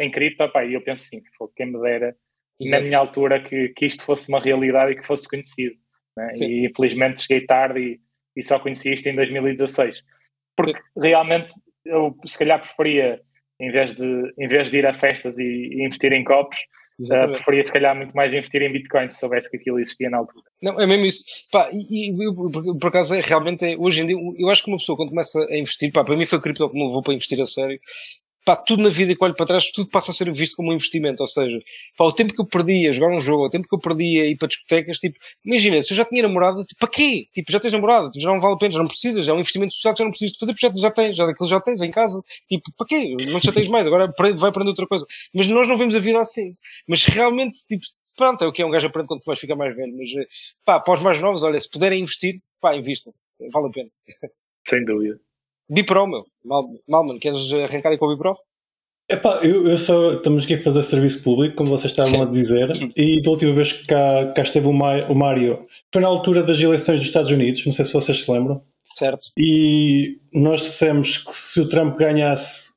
em cripto, pá, e eu penso sim, foi quem me dera Exato. na minha altura que, que isto fosse uma realidade e que fosse conhecido. Né? E infelizmente cheguei tarde e, e só conheci isto em 2016. Porque sim. realmente eu se calhar preferia, em vez de, em vez de ir a festas e, e investir em copos, Uh, preferia se calhar muito mais investir em Bitcoin se soubesse que aquilo existia na altura. Não, é mesmo isso. Pá, e, e por, por, acaso é realmente, é, hoje em dia, eu acho que uma pessoa quando começa a investir, pá, para mim foi cripto que me levou para investir a sério, pá, tudo na vida que olho para trás, tudo passa a ser visto como um investimento. Ou seja, pá, o tempo que eu perdi a jogar um jogo, o tempo que eu perdi a ir para discotecas, tipo, imagina, se eu já tinha namorada, tipo, para quê? Tipo, já tens namorada, tipo, já não vale a pena, já não precisas, já é um investimento social que já não precisas de fazer, porque já tens, já daquilo já tens em casa, tipo, para quê? Não já tens mais, agora vai aprender outra coisa. Mas nós não vemos a vida assim. Mas realmente, tipo, pronto, é o que é um gajo aprende quando mais fica mais velho. Mas, pá, para os mais novos, olha, se puderem investir, pá, invistam, vale a pena. Sem dúvida. Bipro, meu. Mal, Malman, queres arrancar aí com o Bipro? Epá, eu, eu só estamos aqui a fazer serviço público, como vocês estavam Sim. a dizer, e da última vez que cá, cá esteve o, o Mário foi na altura das eleições dos Estados Unidos, não sei se vocês se lembram. Certo. E nós dissemos que se o Trump ganhasse,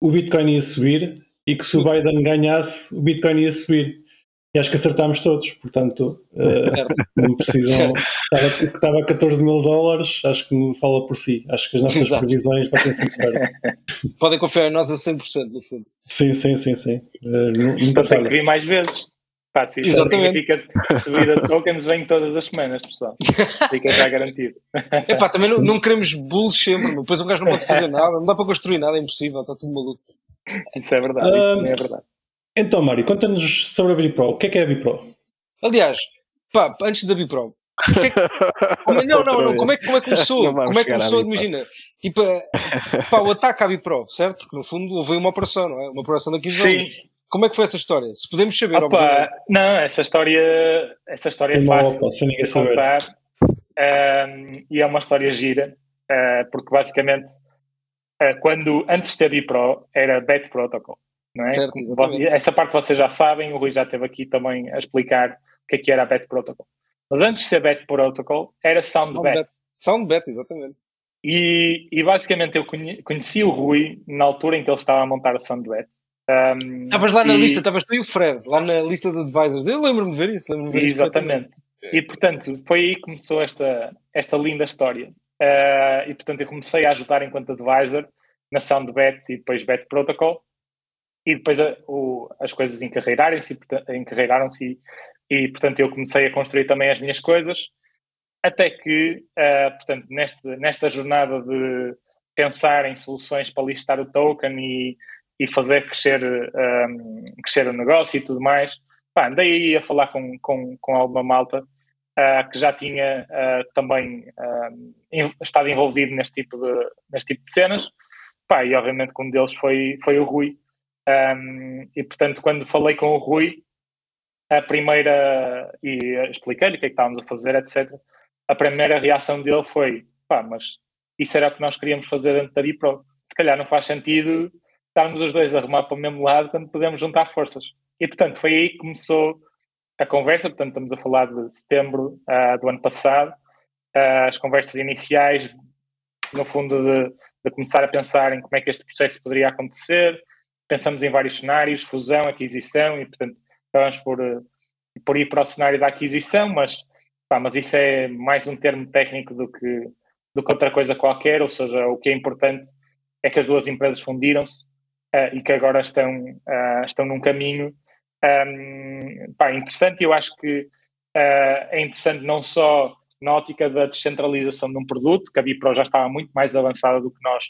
o Bitcoin ia subir, e que se o Biden ganhasse, o Bitcoin ia subir. E acho que acertámos todos, portanto, uh, não precisam. Estava, estava a 14 mil dólares, acho que me fala por si. Acho que as nossas Exato. previsões batem sempre certo. [LAUGHS] Podem confiar em nós a 100%, no fundo. Sim, sim, sim. sim. Uh, nunca então tem que vir mais vezes. Pá, se isso significa subida de tokens, vem todas as semanas, pessoal. Fica já garantido. [LAUGHS] Epá, também não, não queremos bulls sempre, depois o gajo não pode fazer [LAUGHS] nada, não dá para construir nada, é impossível, está tudo maluco. Isso é verdade, isso é verdade. Então, Mário, conta-nos sobre a Bipro. O que é que é a Bipro? Aliás, pá, antes da Bipro. [LAUGHS] É que... não, não, não. Como é, como é que começou? Como é que começou? Imagina, tipo, pá, o ataque à Bipro, certo? Porque no fundo houve uma operação, não é? Uma operação daqui de Sim. Como é que foi essa história? Se podemos saber, Opa, Não, essa história, essa história é fácil opa, sem ninguém saber. contar. Um, e é uma história gira, uh, porque basicamente, uh, quando antes de ter Bipro, era Bet Protocol é? Certo, Essa parte vocês já sabem, o Rui já esteve aqui também a explicar o que é que era a Bet Protocol. Mas antes de ser Bet Protocol, era SoundBet. SoundBet, exatamente. E, e basicamente eu conheci o Rui na altura em que ele estava a montar o SoundBet. Um, estavas lá na e... lista, estavas tu e o Fred, lá na lista de advisors. Eu lembro-me de ver isso. Lembro de ver Exatamente. Isso e portanto, foi aí que começou esta, esta linda história. Uh, e portanto, eu comecei a ajudar enquanto advisor na SoundBet e depois Bet Protocol e depois a, o, as coisas encarreiraram-se encarreiraram e, e, portanto, eu comecei a construir também as minhas coisas, até que, uh, portanto, neste, nesta jornada de pensar em soluções para listar o token e, e fazer crescer, um, crescer o negócio e tudo mais, pá, andei aí a falar com, com, com alguma malta uh, que já tinha uh, também uh, estado envolvido neste tipo de, neste tipo de cenas, pá, e obviamente um deles foi, foi o Rui. Um, e portanto, quando falei com o Rui, a primeira, e expliquei-lhe o que é que estávamos a fazer, etc. A primeira reação dele foi: pá, mas isso era o que nós queríamos fazer dentro da Bipro. Se calhar não faz sentido estarmos os dois a arrumar para o mesmo lado quando podemos juntar forças. E portanto, foi aí que começou a conversa. Portanto, estamos a falar de setembro uh, do ano passado. Uh, as conversas iniciais, no fundo, de, de começar a pensar em como é que este processo poderia acontecer. Pensamos em vários cenários, fusão, aquisição, e portanto, acabamos por, por ir para o cenário da aquisição, mas, pá, mas isso é mais um termo técnico do que, do que outra coisa qualquer, ou seja, o que é importante é que as duas empresas fundiram-se uh, e que agora estão, uh, estão num caminho um, pá, interessante. Eu acho que uh, é interessante não só na ótica da descentralização de um produto, que a Bipro já estava muito mais avançada do que nós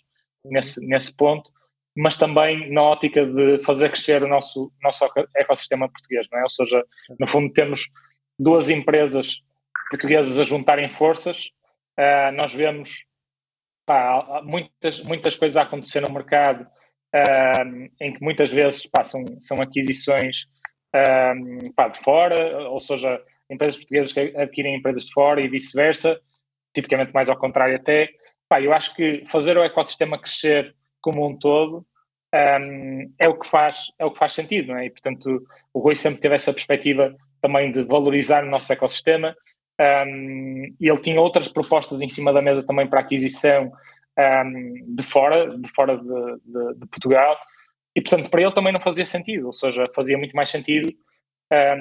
nesse, nesse ponto, mas também na ótica de fazer crescer o nosso, nosso ecossistema português, não é? Ou seja, no fundo temos duas empresas portuguesas a juntarem forças, uh, nós vemos pá, muitas, muitas coisas a acontecer no mercado uh, em que muitas vezes pá, são, são aquisições uh, pá, de fora, ou seja, empresas portuguesas que adquirem empresas de fora e vice-versa, tipicamente mais ao contrário até. Pá, eu acho que fazer o ecossistema crescer como um todo um, é, o que faz, é o que faz sentido, não é? E, portanto, o Rui sempre teve essa perspectiva também de valorizar o nosso ecossistema um, e ele tinha outras propostas em cima da mesa também para aquisição um, de fora, de fora de, de, de, Portugal, e portanto para ele também não fazia sentido, ou seja, fazia muito mais sentido,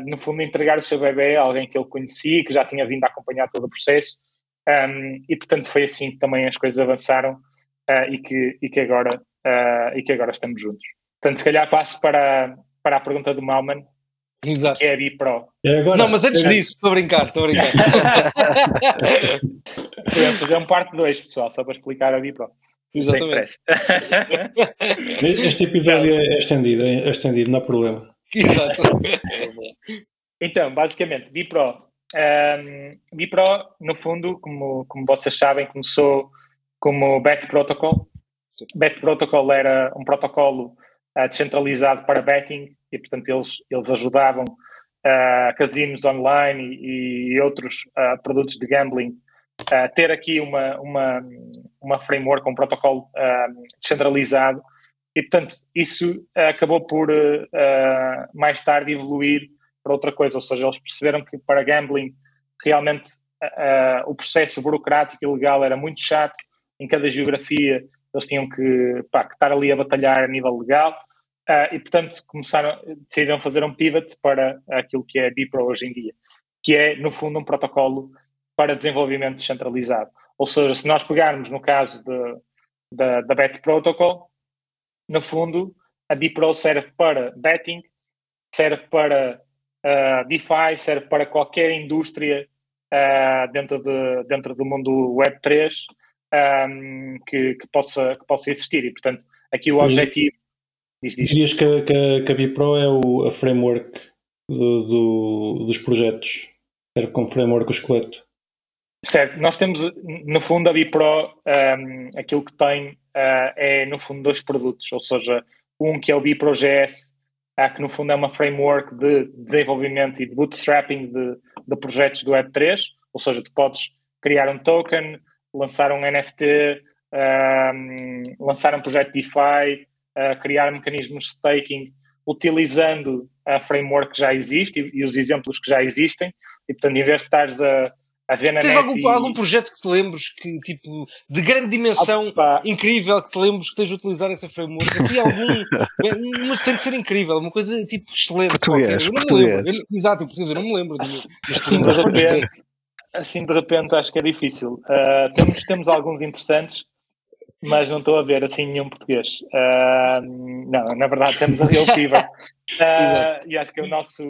no fundo, entregar o seu bebê a alguém que ele conhecia, que já tinha vindo a acompanhar todo o processo, e portanto foi assim que também as coisas avançaram e, que, e, que agora, uh, e que agora estamos juntos. Portanto, se calhar passo para, para a pergunta do Malman, Exato. que é a Bipro. É agora, não, mas antes é... disso, estou a brincar, estou a brincar. [LAUGHS] Podemos fazer um parte 2, pessoal, só para explicar a Bipro. Exatamente. este episódio é estendido, é estendido, não há problema. Exato. então, basicamente, Bipro. Um, Bipro, no fundo, como, como vocês sabem, começou como Bet Protocol. Bet Protocol era um protocolo uh, descentralizado para betting e, portanto, eles, eles ajudavam uh, casinos online e, e outros uh, produtos de gambling a ter aqui uma, uma, uma framework, um protocolo uh, descentralizado. E, portanto, isso acabou por mais tarde evoluir para outra coisa, ou seja, eles perceberam que para gambling realmente o processo burocrático e legal era muito chato, em cada geografia eles tinham que, pá, que estar ali a batalhar a nível legal Uh, e, portanto, começaram, decidiram fazer um pivot para aquilo que é a Bipro hoje em dia, que é, no fundo, um protocolo para desenvolvimento descentralizado. Ou seja, se nós pegarmos no caso de, da, da Bet Protocol, no fundo, a Bipro serve para betting, serve para uh, DeFi, serve para qualquer indústria uh, dentro, de, dentro do mundo Web3 um, que, que, possa, que possa existir. E, portanto, aqui o objetivo Diz, diz. Dirias que, que, que a Bipro é o, a framework do, do, dos projetos, serve como framework o esqueleto. Certo, nós temos no fundo a Bipro, um, aquilo que tem uh, é no fundo dois produtos, ou seja, um que é o BiproGS, uh, que no fundo é uma framework de desenvolvimento e de bootstrapping de, de projetos do Web3, ou seja, tu podes criar um token, lançar um NFT, um, lançar um projeto DeFi, a criar mecanismos de staking utilizando a framework que já existe e, e, os exemplos que já existem. E, portanto, em vez de estares a, a ver na Tens algum, e... algum projeto que te lembres que, tipo, de grande dimensão, Opa. incrível, que te lembres que esteja a utilizar essa framework? Assim, algum. [LAUGHS] mas tem de ser incrível, uma coisa, tipo, excelente. Português, eu não português. me lembro. Eu, exato, português, eu não me lembro. Assim de repente. Assim de repente acho que é difícil. Uh, temos, temos alguns interessantes mas não estou a ver assim nenhum português. Uh, não, na verdade temos a Real Fever. [LAUGHS] Uh, e acho que é o nosso,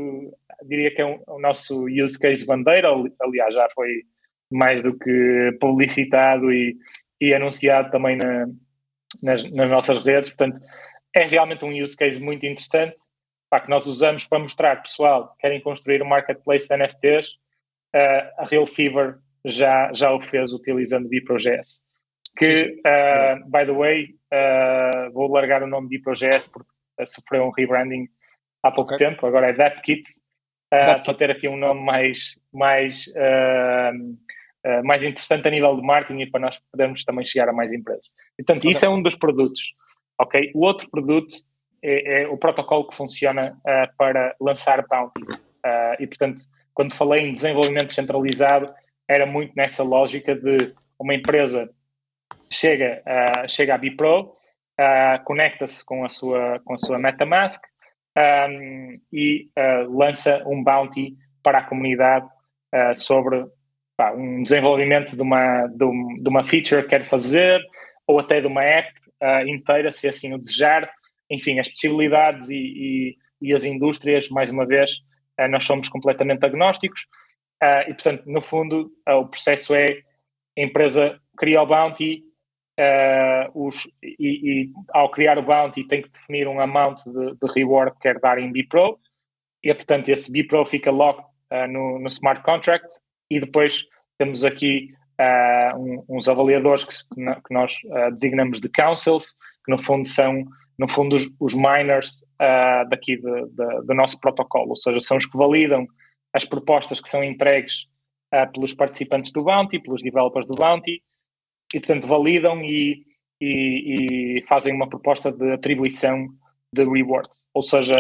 diria que é um, o nosso use case bandeira, aliás, já foi mais do que publicitado e, e anunciado também na, nas, nas, nossas redes, portanto, é realmente um use case muito interessante. pá, que nós usamos para mostrar, pessoal, querem construir um marketplace de NFTs, a Real Fever já, já o fez utilizando BiproJS. Que, uh, by the way, uh, vou largar o nome BiproJS porque sofreu um rebranding há pouco okay. tempo, agora é DapKit, uh, para ter aqui um nome mais, mais, mais interessante a nível de marketing e para nós podermos também chegar a mais empresas. Portanto, okay. isso é um dos produtos. Ok? O outro produto é, é o protocolo que funciona para lançar bounties. E, portanto, quando falei em desenvolvimento centralizado, era muito nessa lógica de uma empresa chega, uh, chega à Bipro, conecta-se com, a sua, com a sua MetaMask um, e lança um bounty para a comunidade sobre pá, um desenvolvimento de uma, de, um, de, uma feature que quer fazer ou até de uma app inteira, se assim o desejar. Enfim, as possibilidades e, e, e as indústrias, mais uma vez, uh, nós somos completamente agnósticos. Uh, e, portanto, no fundo, uh, o processo é a empresa cria o bounty os, e, e, ao criar o bounty tem que definir um amount de, de reward que quer dar em BPRO e, portanto, esse BPRO fica locked no, no, smart contract. E depois temos aqui um, uns avaliadores que, que nós designamos de councils, que no fundo são no fundo, os, os miners uh, daqui de, de, do nosso protocolo, ou seja, são os que validam as propostas que são entregues uh, pelos participantes do Bounty, pelos developers do Bounty, e, portanto, validam e, e, e fazem uma proposta de atribuição de rewards. Ou seja,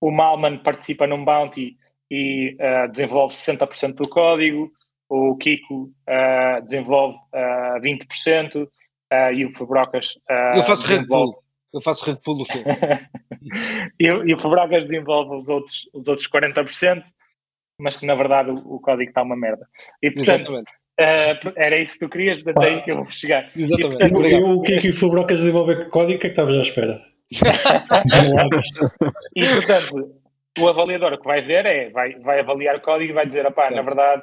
o Malman participa num Bounty e uh, desenvolve 60% do código, o Kiko desenvolve uh, 20% uh, e o Fabrocas. Eu faço Red Bull. Eu faço Red Bull no filme. [LAUGHS] e, e, o Fabrocas desenvolve os outros, os outros 40%, mas que na verdade o, o código está uma merda. E portanto, uh, era isso que tu querias, portanto é aí que eu vou chegar. Exatamente. E, portanto, o, o que é que o Fabrocas desenvolve código? O que é que estavas à espera? [LAUGHS] e portanto, o avaliador que vai ver é, vai, vai avaliar o código e vai dizer, opá, na verdade,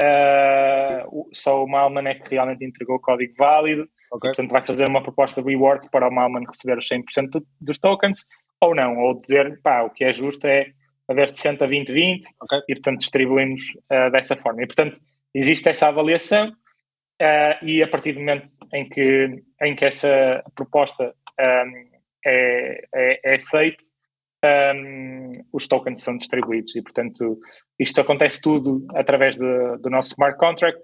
uh, só o Malman é que realmente entregou o código válido, Okay. portanto, vai fazer uma proposta de reward para o Malman receber os 100% dos tokens, ou não, ou dizer, pá, o que é justo é haver 60, 20, 20, okay. e portanto distribuímos uh, dessa forma. E portanto, existe essa avaliação, uh, e a partir do momento em que, em que essa proposta um, é, é, é aceite, um, os tokens são distribuídos, e portanto, isto acontece tudo através de, do nosso smart contract,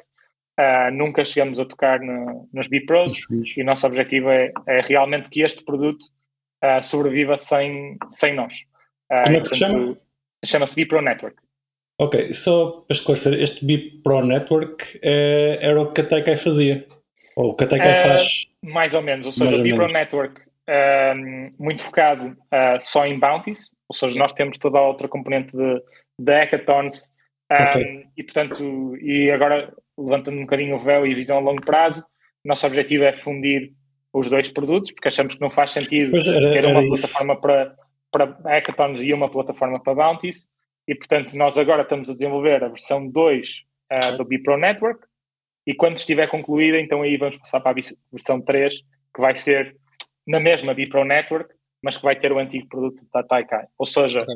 Uh, nunca chegamos a tocar no, nos B-Pros e o nosso objetivo é, é, realmente que este produto uh, sobreviva sem, sem nós. Uh, Como é que se chama? Chama-se B-Pro Network. Ok, só para esclarecer, este B-Pro Network é, era o que a Taikai fazia? Ou o que a Taikai faz? Mais ou menos, ou seja, o B-Pro Network muito focado só em bounties, ou seja, nós temos toda a outra componente de, de hackathons okay. e portanto, e agora levantando um bocadinho o véu e visão a longo prazo, nosso objetivo é fundir os dois produtos, porque achamos que não faz sentido era, ter uma plataforma para, para hackathons e uma plataforma para bounties, e portanto nós agora estamos a desenvolver a versão 2 uh, ah, do Bipro Network, e quando estiver concluída, então aí vamos passar para a versão 3, que vai ser na mesma Bipro Network, mas que vai ter o antigo produto da Taikai. Ou seja,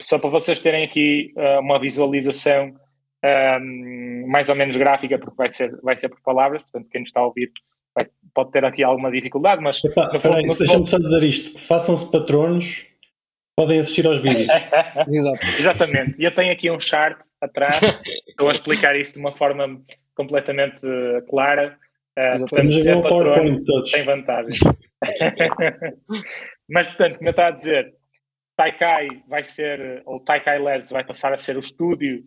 só para vocês terem aqui uh, uma visualização um, mais ou menos gráfica, porque vai ser, vai ser por palavras, portanto, quem nos está a ouvir vai, pode ter aqui alguma dificuldade, mas. deixa-me só dizer isto: façam-se patronos, podem assistir aos vídeos. [LAUGHS] Exato. Exatamente. E eu tenho aqui um chart atrás, estou a explicar isto de uma forma completamente uh, clara. Uh, portanto, ser patrono todos. tem vantagens. [LAUGHS] mas, portanto, como eu estava a dizer, Taikai vai ser, ou Taikai Labs vai passar a ser o estúdio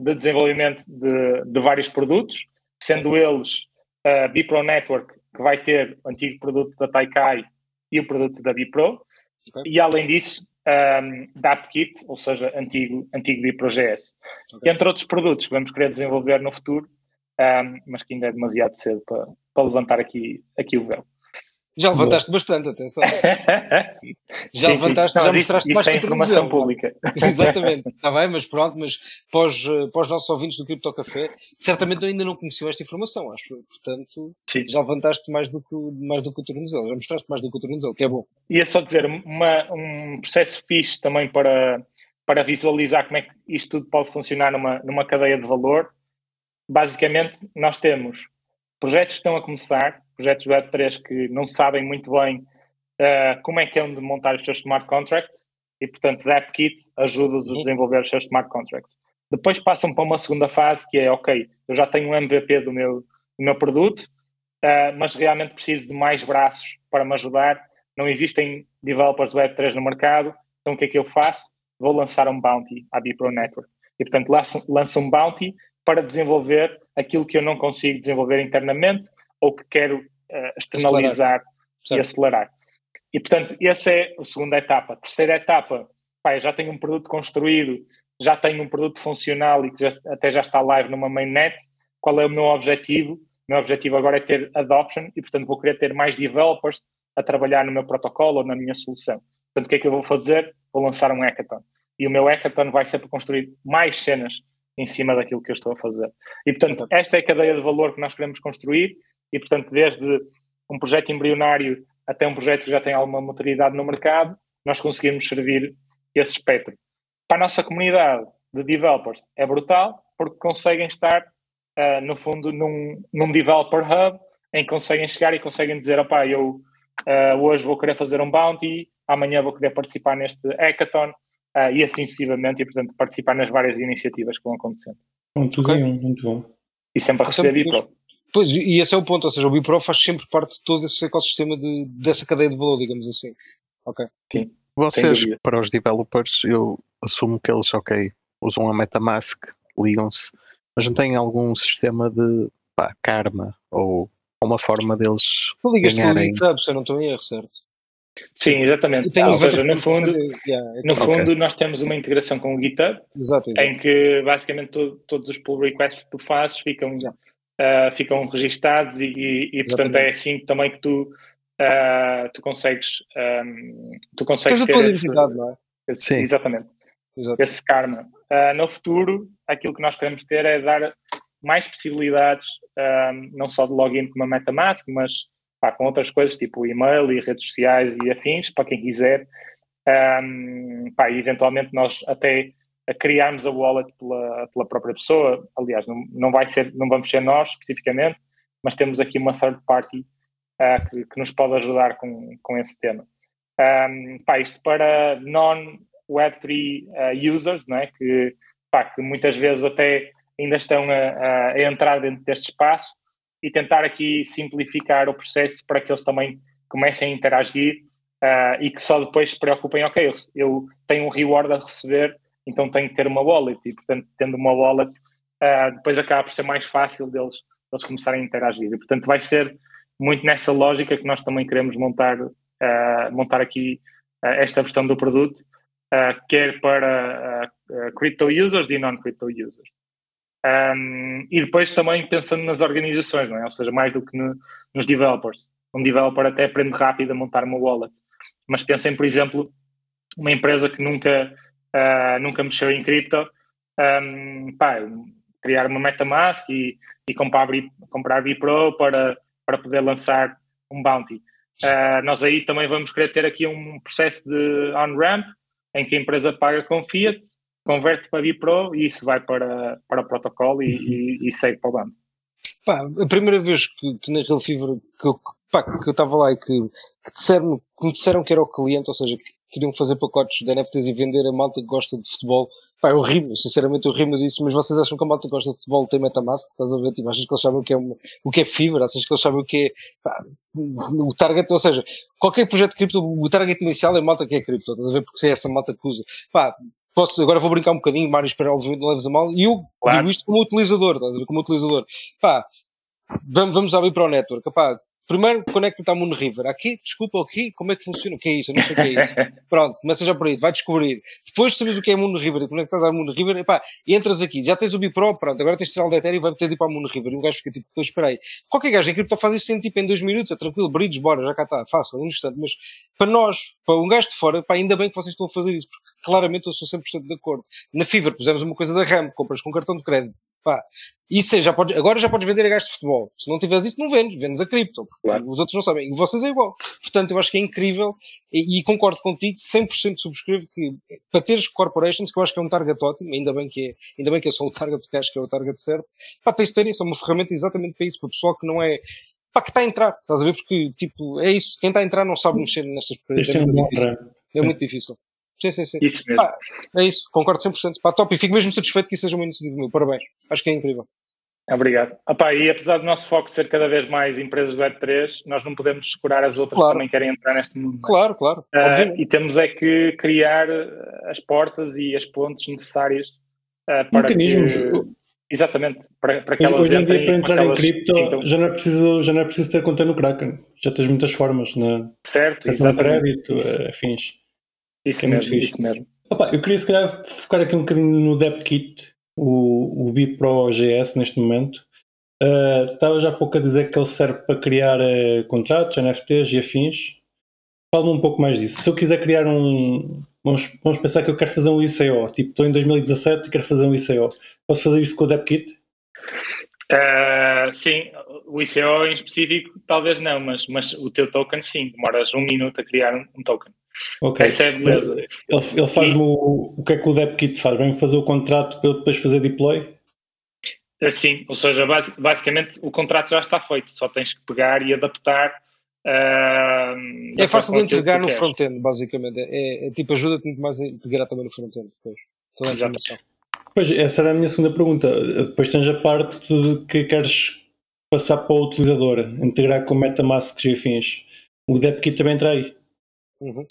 de desenvolvimento de, de vários produtos, sendo eles a uh, Bipro Network, que vai ter o antigo produto da Taikai e o produto da Bipro, okay. e além disso, um, DAPKit, ou seja, antigo, antigo BiproGS. Okay. Entre outros produtos que vamos querer desenvolver no futuro, um, mas que ainda é demasiado cedo para, para levantar aqui, aqui o véu. Já levantaste bastante, atenção. [LAUGHS] já sim, levantaste, sim. já mostraste mais que informação pública. [LAUGHS] Exatamente, está bem, mas pronto, mas para os, para os nossos ouvintes do Cripto Café, certamente ainda não conheciam esta informação, acho. Portanto, sim. já levantaste mais do, que, mais do que o tornozelo, já mostraste mais do que o tornozelo, que é bom. Ia só dizer, uma, um processo fixe também para, para visualizar como é que isto tudo pode funcionar numa, numa cadeia de valor. Basicamente, nós temos projetos que estão a começar, projetos Web3 que não sabem muito bem uh, como é que é de montar os seus smart contracts e, portanto, AppKit ajuda-os a desenvolver os seus smart contracts. Depois passam para uma segunda fase que é, ok, eu já tenho um MVP do meu, do meu produto, uh, mas realmente preciso de mais braços para me ajudar. Não existem developers Web3 no mercado, então o que é que eu faço? Vou lançar um bounty à Bipro Network. E, portanto, lanço, lanço um bounty para desenvolver aquilo que eu não consigo desenvolver internamente ou que quero uh, externalizar acelerar. e acelerar. E, portanto, essa é a segunda etapa. A terceira etapa, pá, já tenho um produto construído, já tenho um produto funcional e que já, até já está live numa mainnet. Qual é o meu objetivo? O meu objetivo agora é ter adoption e, portanto, vou querer ter mais developers a trabalhar no meu protocolo ou na minha solução. Portanto, o que é que eu vou fazer? Vou lançar um hackathon. E o meu hackathon vai ser para construir mais cenas em cima daquilo que eu estou a fazer. E, portanto, esta é a cadeia de valor que nós queremos construir e, portanto, desde um projeto embrionário até um projeto que já tem alguma maturidade no mercado, nós conseguimos servir esse espectro. Para a nossa comunidade de developers é brutal, porque conseguem estar, uh, no fundo, num, num developer hub, em que conseguem chegar e conseguem dizer, opá, eu uh, hoje vou querer fazer um bounty, amanhã vou querer participar neste hackathon, uh, e assim sucessivamente, e portanto participar nas várias iniciativas que vão acontecendo. Muito okay. bem, muito bom. E sempre a receber Bipro. Pois, e esse é o ponto, ou seja, o Bipro faz sempre parte de todo esse ecossistema de, dessa cadeia de valor, digamos assim. Ok. Sim. Vocês, para os developers, eu assumo que eles, ok, usam a MetaMask, ligam-se, mas não têm algum sistema de pá, karma ou uma forma deles ganharem... Tu se eu não estou em erro, certo? Sim, exatamente. Ou seja, no fundo, fazer, yeah, no fundo okay. nós temos uma integração com o GitHub, exato, em que basicamente todo, todos os pull requests que tu fazes ficam, uh, ficam registados e, e, e portanto é assim também que tu, uh, tu consegues, um, ehm, tu consegues ter esse, não é? Esse, Sim. Exatamente. Exato. Esse karma. Uh, no futuro, aquilo que nós queremos ter é dar mais possibilidades, ehm, não só de login como a MetaMask, mas pá, com outras coisas, tipo e-mail e redes sociais e afins, para quem quiser. Um, pá, e eventualmente nós até criarmos a wallet pela, pela própria pessoa. Aliás, não, não vai ser, não vamos ser nós especificamente, mas temos aqui uma third party uh, que, que, nos pode ajudar com, com esse tema. Um, pá, isto para non-Web3 uh, users, não é? que, pá, que muitas vezes até ainda estão a, a, entrar dentro deste espaço e tentar aqui simplificar o processo para que eles também comecem a interagir uh, e que só depois se preocupem, ok, eu, eu, tenho um reward a receber, então tenho que ter uma wallet e, portanto, tendo uma wallet, uh, depois acaba por ser mais fácil deles, deles começarem a interagir. E, portanto, vai ser muito nessa lógica que nós também queremos montar, uh, montar aqui esta versão do produto, quer para crypto users e non-crypto users. Um, e depois também pensando nas organizações, não é? ou seja, mais do que no, nos developers. Um developer até aprende rápido a montar uma wallet. Mas pensem, por exemplo, uma empresa que nunca, uh, nunca mexeu em cripto, um, pá, criar uma MetaMask e, e comprar, comprar Bipro para, para poder lançar um bounty. Uh, nós aí também vamos querer ter aqui um processo de on-ramp em que a empresa paga com fiat converte para Bipro e isso vai para, para o protocolo e, e, e segue para o bando. Pá, a primeira vez que, que na Real Fever que eu, que eu estava lá e que, que, disseram, que me disseram que era o cliente, ou seja, que queriam fazer pacotes de NFTs e vender a malta que gosta de futebol, pá, é horrível, sinceramente eu rimo disso, mas vocês acham que a malta que gosta de futebol tem Metamask? Estás a ver? Tipo, achas que eles sabem o que é, uma, o que é Fever? Achas que eles sabem o que é pá, o target? Ou seja, qualquer projeto de cripto, o target inicial é a malta que é cripto, estás a ver? Porque é essa malta que usa. Pá, posso, agora vou brincar um bocadinho, Mário, espero obviamente não leves a mal, e eu claro. digo isto como utilizador, como utilizador. Pá, vamos, vamos abrir para o network, pá, primeiro conecta-te à Moon River. Aqui, desculpa, aqui, como é que funciona? O que é isso? Eu não sei o que é isso. [LAUGHS] Pronto, começa já por aí, vai descobrir. Depois sabes o que é Moon River e conectas à Moon River, epá, entras aqui, já tens o Bipro, pronto, agora tens de tirar o Ethereum e vai meter tipo à Moon River. E um gajo fica tipo, depois espera aí. Qualquer gajo em cripto faz isso em, tipo, em dois minutos, é tranquilo, bridge, bora, já cá está, fácil, um instante. Mas para nós, para um gajo de fora, pá, ainda bem que vocês estão a fazer isso, porque claramente eu sou 100% de acordo. Na Fiverr pusemos uma coisa da RAM, compras com cartão de crédito Pá, isso é, já pode, agora já podes vender a gajos de futebol. Se não tiveres isso, não vendes, vendes a cripto. Claro. Os outros não sabem. E vocês é igual. Portanto, eu acho que é incrível e, e concordo contigo, 100% subscrevo que para teres corporations, que eu acho que é um target ótimo, ainda bem que é, ainda bem que é só o target, porque acho que é o target certo, pá, tens de ter isso, é uma ferramenta exatamente para isso, para o pessoal que não é, pá, que está a entrar, estás a ver? Porque, tipo, é isso, quem está a entrar não sabe mexer nestas porcarias. É, muito é muito difícil. Sim, sim, sim. Isso mesmo. Pá, é isso, concordo 100%. Pá, top. E fico mesmo satisfeito que isso seja uma iniciativa meu. Parabéns. Acho que é incrível. Obrigado. Epá, e apesar do nosso foco ser cada vez mais empresas Web3, nós não podemos descurar as outras claro. que também querem entrar neste mundo. Claro, claro. Uh, e temos é que criar as portas e as pontes necessárias uh, para Mecanismos. Que, exatamente. Para, para que hoje, hoje em dia, para entrar em cripto, já não, é preciso, já não é preciso ter conta no Kraken. Já tens muitas formas, né? Certo, exatamente. crédito, uh, afins. Isso é mesmo, isso mesmo. Opa, eu queria se calhar focar aqui um bocadinho no DepKit, o, o Bipro GS neste momento. Uh, estava já há pouco a dizer que ele serve para criar uh, contratos, NFTs e afins. Fala-me um pouco mais disso. Se eu quiser criar um. Vamos, vamos pensar que eu quero fazer um ICO. Tipo, estou em 2017 e quero fazer um ICO. Posso fazer isso com o DepKit? Uh, sim, o ICO em específico talvez não, mas, mas o teu token sim, demoras um minuto a criar um, um token. Ok. Essa é a beleza. Ele, ele faz-me o, o que é que o DepKit faz? Vem fazer o contrato para eu depois fazer deploy? É, sim, ou seja, basicamente o contrato já está feito, só tens que pegar e adaptar. Uh, é fácil de entregar no front-end, basicamente. É, é, tipo, ajuda-te muito mais a integrar também no front-end depois. Pois, essa era a minha segunda pergunta. Depois tens a parte de que queres passar para o utilizador, integrar com MetaMask e afins. O DepKit também entra aí. Uhum.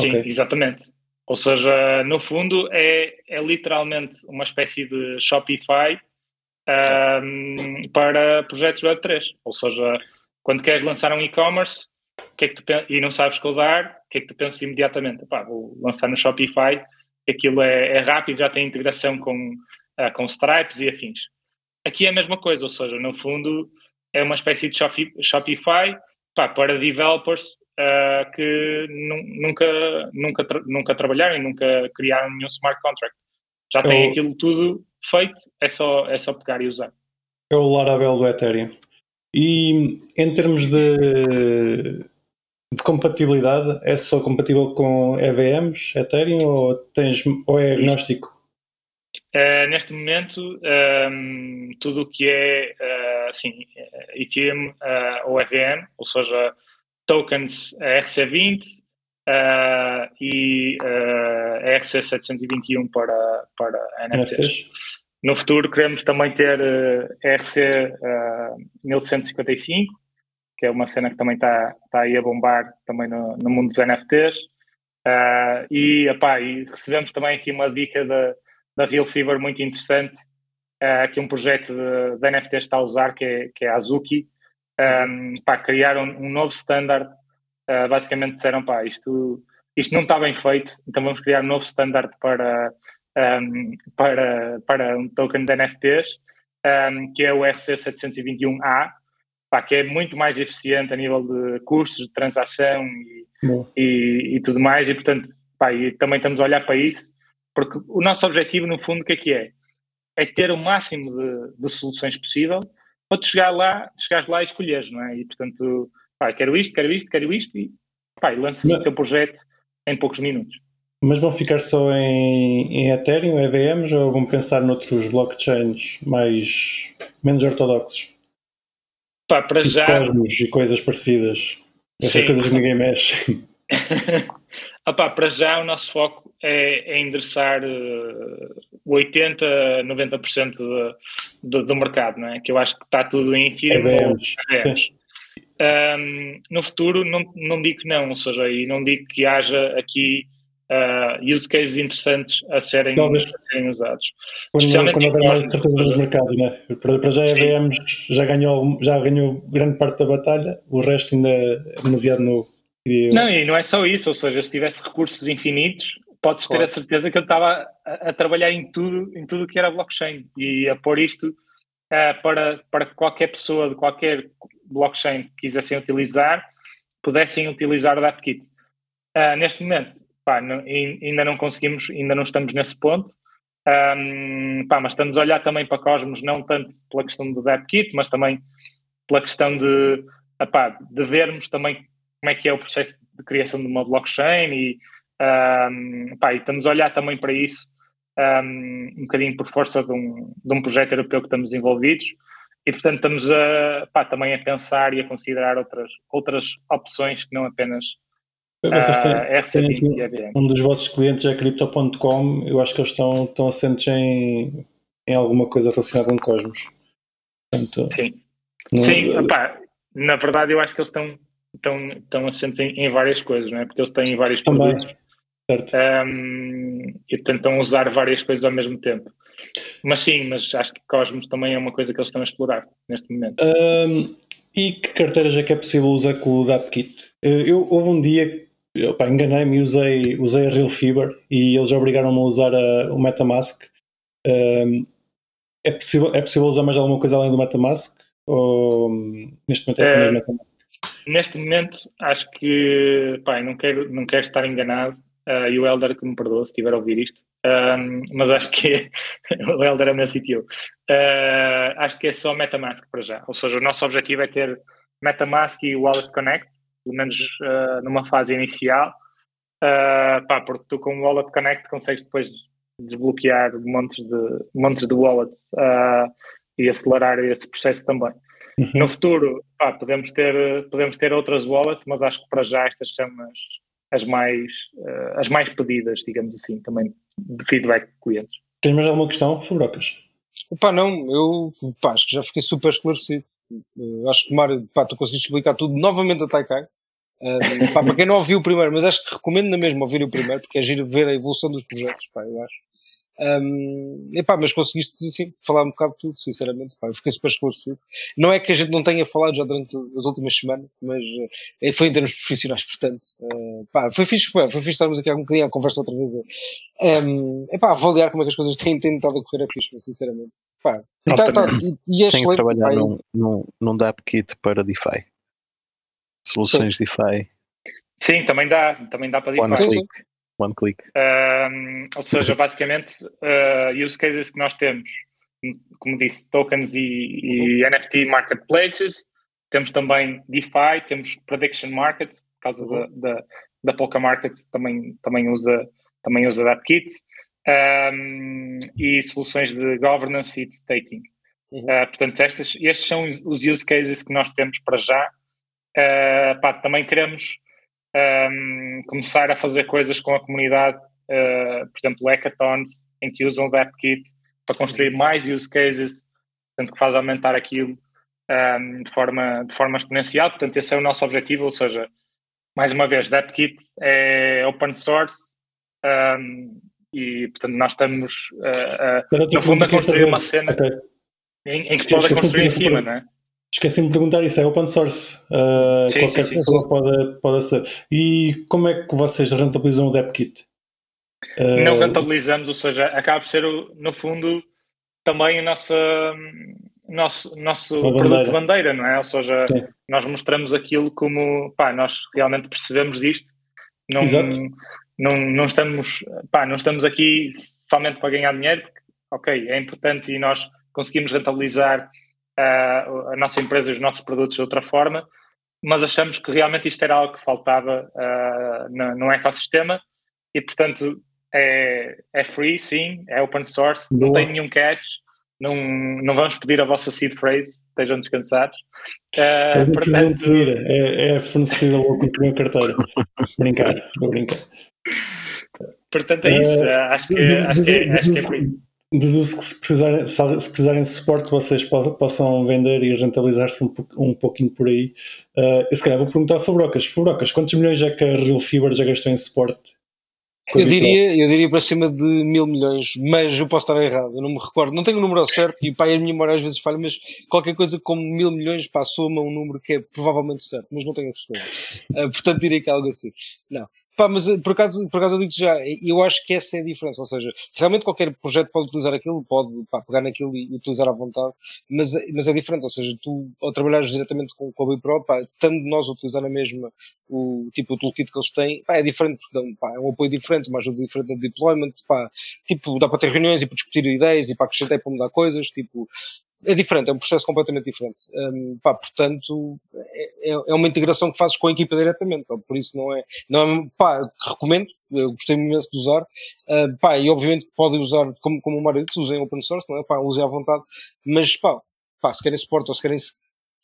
Sim, okay. exatamente. Ou seja, no fundo é, é literalmente uma espécie de Shopify um, para projetos Web3. Ou seja, quando queres lançar um e-commerce que é que tu, e não sabes codar, o que é que tu pensas imediatamente? Epá, vou lançar no Shopify, aquilo é, é rápido, já tem integração com, uh, com Stripes e afins. Aqui é a mesma coisa, ou seja, no fundo é uma espécie de Shopify pá, para developers uh, que nunca, nunca, tra nunca trabalharam e nunca criaram nenhum smart contract. Já tem é o... aquilo tudo feito, é só, é só pegar e usar. É o Laravel do Ethereum. E em termos de, de compatibilidade, é só compatível com EVMs, Ethereum, ou, tens, ou é agnóstico? Uh, neste momento, um, ehm, tudo o que é uh, assim, Ethereum uh, ou EVM, ou seja, tokens RC20 uh, e uh, RC721 para, para NFTs. NFTs. No futuro queremos também ter RC uh, 1155, que é uma cena que também está tá aí a bombar também no, no mundo dos NFTs. E, epá, e recebemos também aqui uma dica da, da Real Fever muito interessante, uh, que um projeto de, de NFTs está a usar, que é, que é a Azuki, um, pá, criaram um novo standard. Uh, basicamente disseram, pá, isto, isto não está bem feito, então vamos criar um novo standard para, um, para, para um token de NFTs, um, que é o RC721A, pá, que é muito mais eficiente a nível de custos de transação e, e, e, tudo mais, e portanto, pá, e também estamos a olhar para isso, porque o nosso objetivo, no fundo, o que é que é? É ter o máximo de, de soluções possível para chegar lá, chegares lá e escolheres, não é? E portanto, pá, quero isto, quero isto, quero isto e, pá, e lanço o teu projeto em poucos minutos. Mas vão ficar só em, em Ethereum, EVMs ou vão pensar noutros blockchains mais menos ortodoxos? Pá, para tipo já. Cosmos e coisas parecidas. Essas Sim. coisas que ninguém mexe. [LAUGHS] ah, pá, para já o nosso foco é, é endereçar uh, 80, 90% de, do, do, mercado, não é? Que eu acho que está tudo em Ethereum ou um, no futuro não, não digo que não, ou seja, e não digo que haja aqui uh, use cases interessantes a serem, Talvez. a serem usados. Quando, quando houver mais certeza nos mercados, né? para, para já a EVM já ganhou, já ganhou grande parte da batalha, o resto ainda é demasiado novo. Não, e não é só isso, ou seja, se tivesse recursos infinitos, podes ter a certeza que eu estava a, a, trabalhar em tudo, em tudo que era blockchain. E a pôr isto uh, para, para qualquer pessoa de qualquer blockchain que quisessem utilizar, pudessem utilizar o DAppKit. Uh, neste momento, pá, não, ainda não conseguimos, ainda não estamos nesse ponto, um, pá, mas estamos a olhar também para Cosmos, não tanto pela questão do DAppKit, mas também pela questão de, epá, de vermos também como é que é o processo de criação de uma blockchain e, um, pá, e estamos a olhar também para isso um, um bocadinho por força de um, de um projeto europeu que estamos envolvidos e portanto estamos a, pá, também a pensar e a considerar outras, outras opções que não apenas vocês têm, uh, têm um dos vossos clientes é Crypto.com, eu acho que eles estão, estão assentes em, em alguma coisa relacionada com Cosmos. Portanto, Sim, não, Sim na verdade eu acho que eles estão estão, estão assentes em, em, várias coisas, não é? Porque eles têm vários Também. produtos. Certo. Um, e tentam usar várias coisas ao mesmo tempo. Mas sim, mas acho que Cosmos também é uma coisa que eles estão a explorar neste momento. Um, e que carteiras é que é possível usar com o DAppKit? Eh, eu, houve um dia, enganei-me e usei, usei a Real Fever e eles obrigaram-me a usar a, o Metamask. Um, é, possível, é possível usar mais alguma coisa além do Metamask? Ou neste momento é apenas uh, Metamask? Neste momento, acho que, pá, não quero, não quero estar enganado, uh, e o Helder que me perdoa se estiver a ouvir isto, um, mas acho que [LAUGHS] o Helder é meu CTO. Uh, acho que é só MetaMask para já, ou seja, o nosso objetivo é ter MetaMask e Wallet Connect, pelo menos uh, numa fase inicial, pá, porque tu com o Wallet Connect consegues depois desbloquear montes de, montes de wallets e acelerar esse processo também. Uhum. No futuro, pá, podemos, ter, podemos ter outras wallets, mas acho que para já estas são as, as, mais, uh, as mais pedidas, digamos assim, também de feedback de clientes. Tens mais alguma questão, Fabrocas? Pá, não, eu pá, acho que já fiquei super esclarecido. Uh, acho que, Mário, pá, tu conseguiste explicar tudo novamente a Taikai. Uh, pá, para quem não ouviu o primeiro, mas acho que recomendo na mesma ouvir o primeiro, porque é giro ver a evolução dos projetos, pá, eu acho. Um, epá, mas conseguiste sim, falar um bocado de tudo, sinceramente. Pá, eu fiquei super esclarecido. Não é que a gente não tenha falado já durante as últimas semanas, mas uh, foi em termos profissionais, portanto. Uh, pá, foi fixe, foi, foi fixe estarmos aqui um bocadinho a conversa outra vez. Um, epá, avaliar como é que as coisas têm, têm estado a correr a fixe, sinceramente. Pá, não, tá, tá, e, e é que trabalhar pá, num, num, num DAppKit para DeFi. Soluções sim. DeFi. Sim, também dá, também dá para DeFi. One click. Um, ou seja, [LAUGHS] basicamente, uh, use cases que nós temos, como disse, tokens e, e uhum. NFT marketplaces, temos também DeFi, temos prediction markets, por causa uhum. da, da, da Polka Markets também, também usa, também usa DAppKit, um, e soluções de governance e de staking. Uhum. Uh, portanto, estas, estes são os use cases que nós temos para já. Uh, pá, também queremos um, começar a fazer coisas com a comunidade, uh, por exemplo, hackathons, em que usam o DAppKit para construir mais use cases, portanto, que faz aumentar aquilo um, de, forma, de forma exponencial. Portanto, esse é o nosso objetivo, ou seja, mais uma vez, DAppKit é open source um, e, portanto, nós estamos, uh, uh, no fundo, a construir uma cena okay. em, em, que pode construir em cima, não é? Esqueci-me de perguntar isso, é open source. Uh, sim, qualquer sim, sim, pessoa pode, pode ser. E como é que vocês rentabilizam o DevKit? Uh, não rentabilizamos, ou seja, acaba por ser, no fundo, também o nosso, nosso, nosso produto bandeira. bandeira, não é? Ou seja, sim. nós mostramos aquilo como, pá, nós realmente percebemos disto. Não, Exato. Não, não, estamos, pá, não estamos aqui somente para ganhar dinheiro, porque, ok, é importante e nós conseguimos rentabilizar a nossa empresa e os nossos produtos de outra forma, mas achamos que realmente isto era algo que faltava uh, no, no, ecossistema e, portanto, é, é free, sim, é open source, Boa. não tem nenhum catch, não, não vamos pedir a vossa seed phrase, estejam descansados. Uh, portanto... é, é fornecida logo com a primeira carteira. brincar, vou brincar. Portanto, é isso. Uh, acho que, acho que, é, acho que é free deduzo que se precisarem, se precisarem de suporte vocês possam vender e rentabilizar-se um, um pouquinho por aí. Uh, eu se calhar vou perguntar a Fabrocas. Fabrocas, quantos milhões é que a Real Fiber já gastou em suporte? Eu diria, eu diria para cima de mil milhões, mas eu posso estar errado, eu não me recordo, não tenho o número certo e pá, a minha memória às vezes falha, mas qualquer coisa como mil milhões passou-me um número que é provavelmente certo, mas não tenho a certeza. Uh, portanto, diria que é algo assim. Não. Pá, mas eh, por acaso, por acaso eu digo já, eu acho que essa é a diferença, ou seja, realmente qualquer projeto pode utilizar aquilo, pode pá, pegar naquilo e utilizar à vontade, mas, mas é diferente, ou seja, tu ao trabalhares diretamente com, com a BIPRO, pá, estando nós a utilizar na mesma o tipo o toolkit que eles têm, pá, é diferente, porque dão, pá, é um apoio diferente, uma ajuda diferente no deployment, pá, tipo, dá para ter reuniões e para discutir ideias e para acrescentar e para mudar coisas, tipo, é diferente, é um processo completamente diferente. Um, pá, portanto, é, é, é uma integração que fazes com a equipa diretamente, por isso não é, não é pá, recomendo, eu gostei imenso de usar, uh, pá, e obviamente podem usar, como, como o Mário disse, usem open source, não é, pá, usem à vontade, mas pá, pá, se querem suporte ou se querem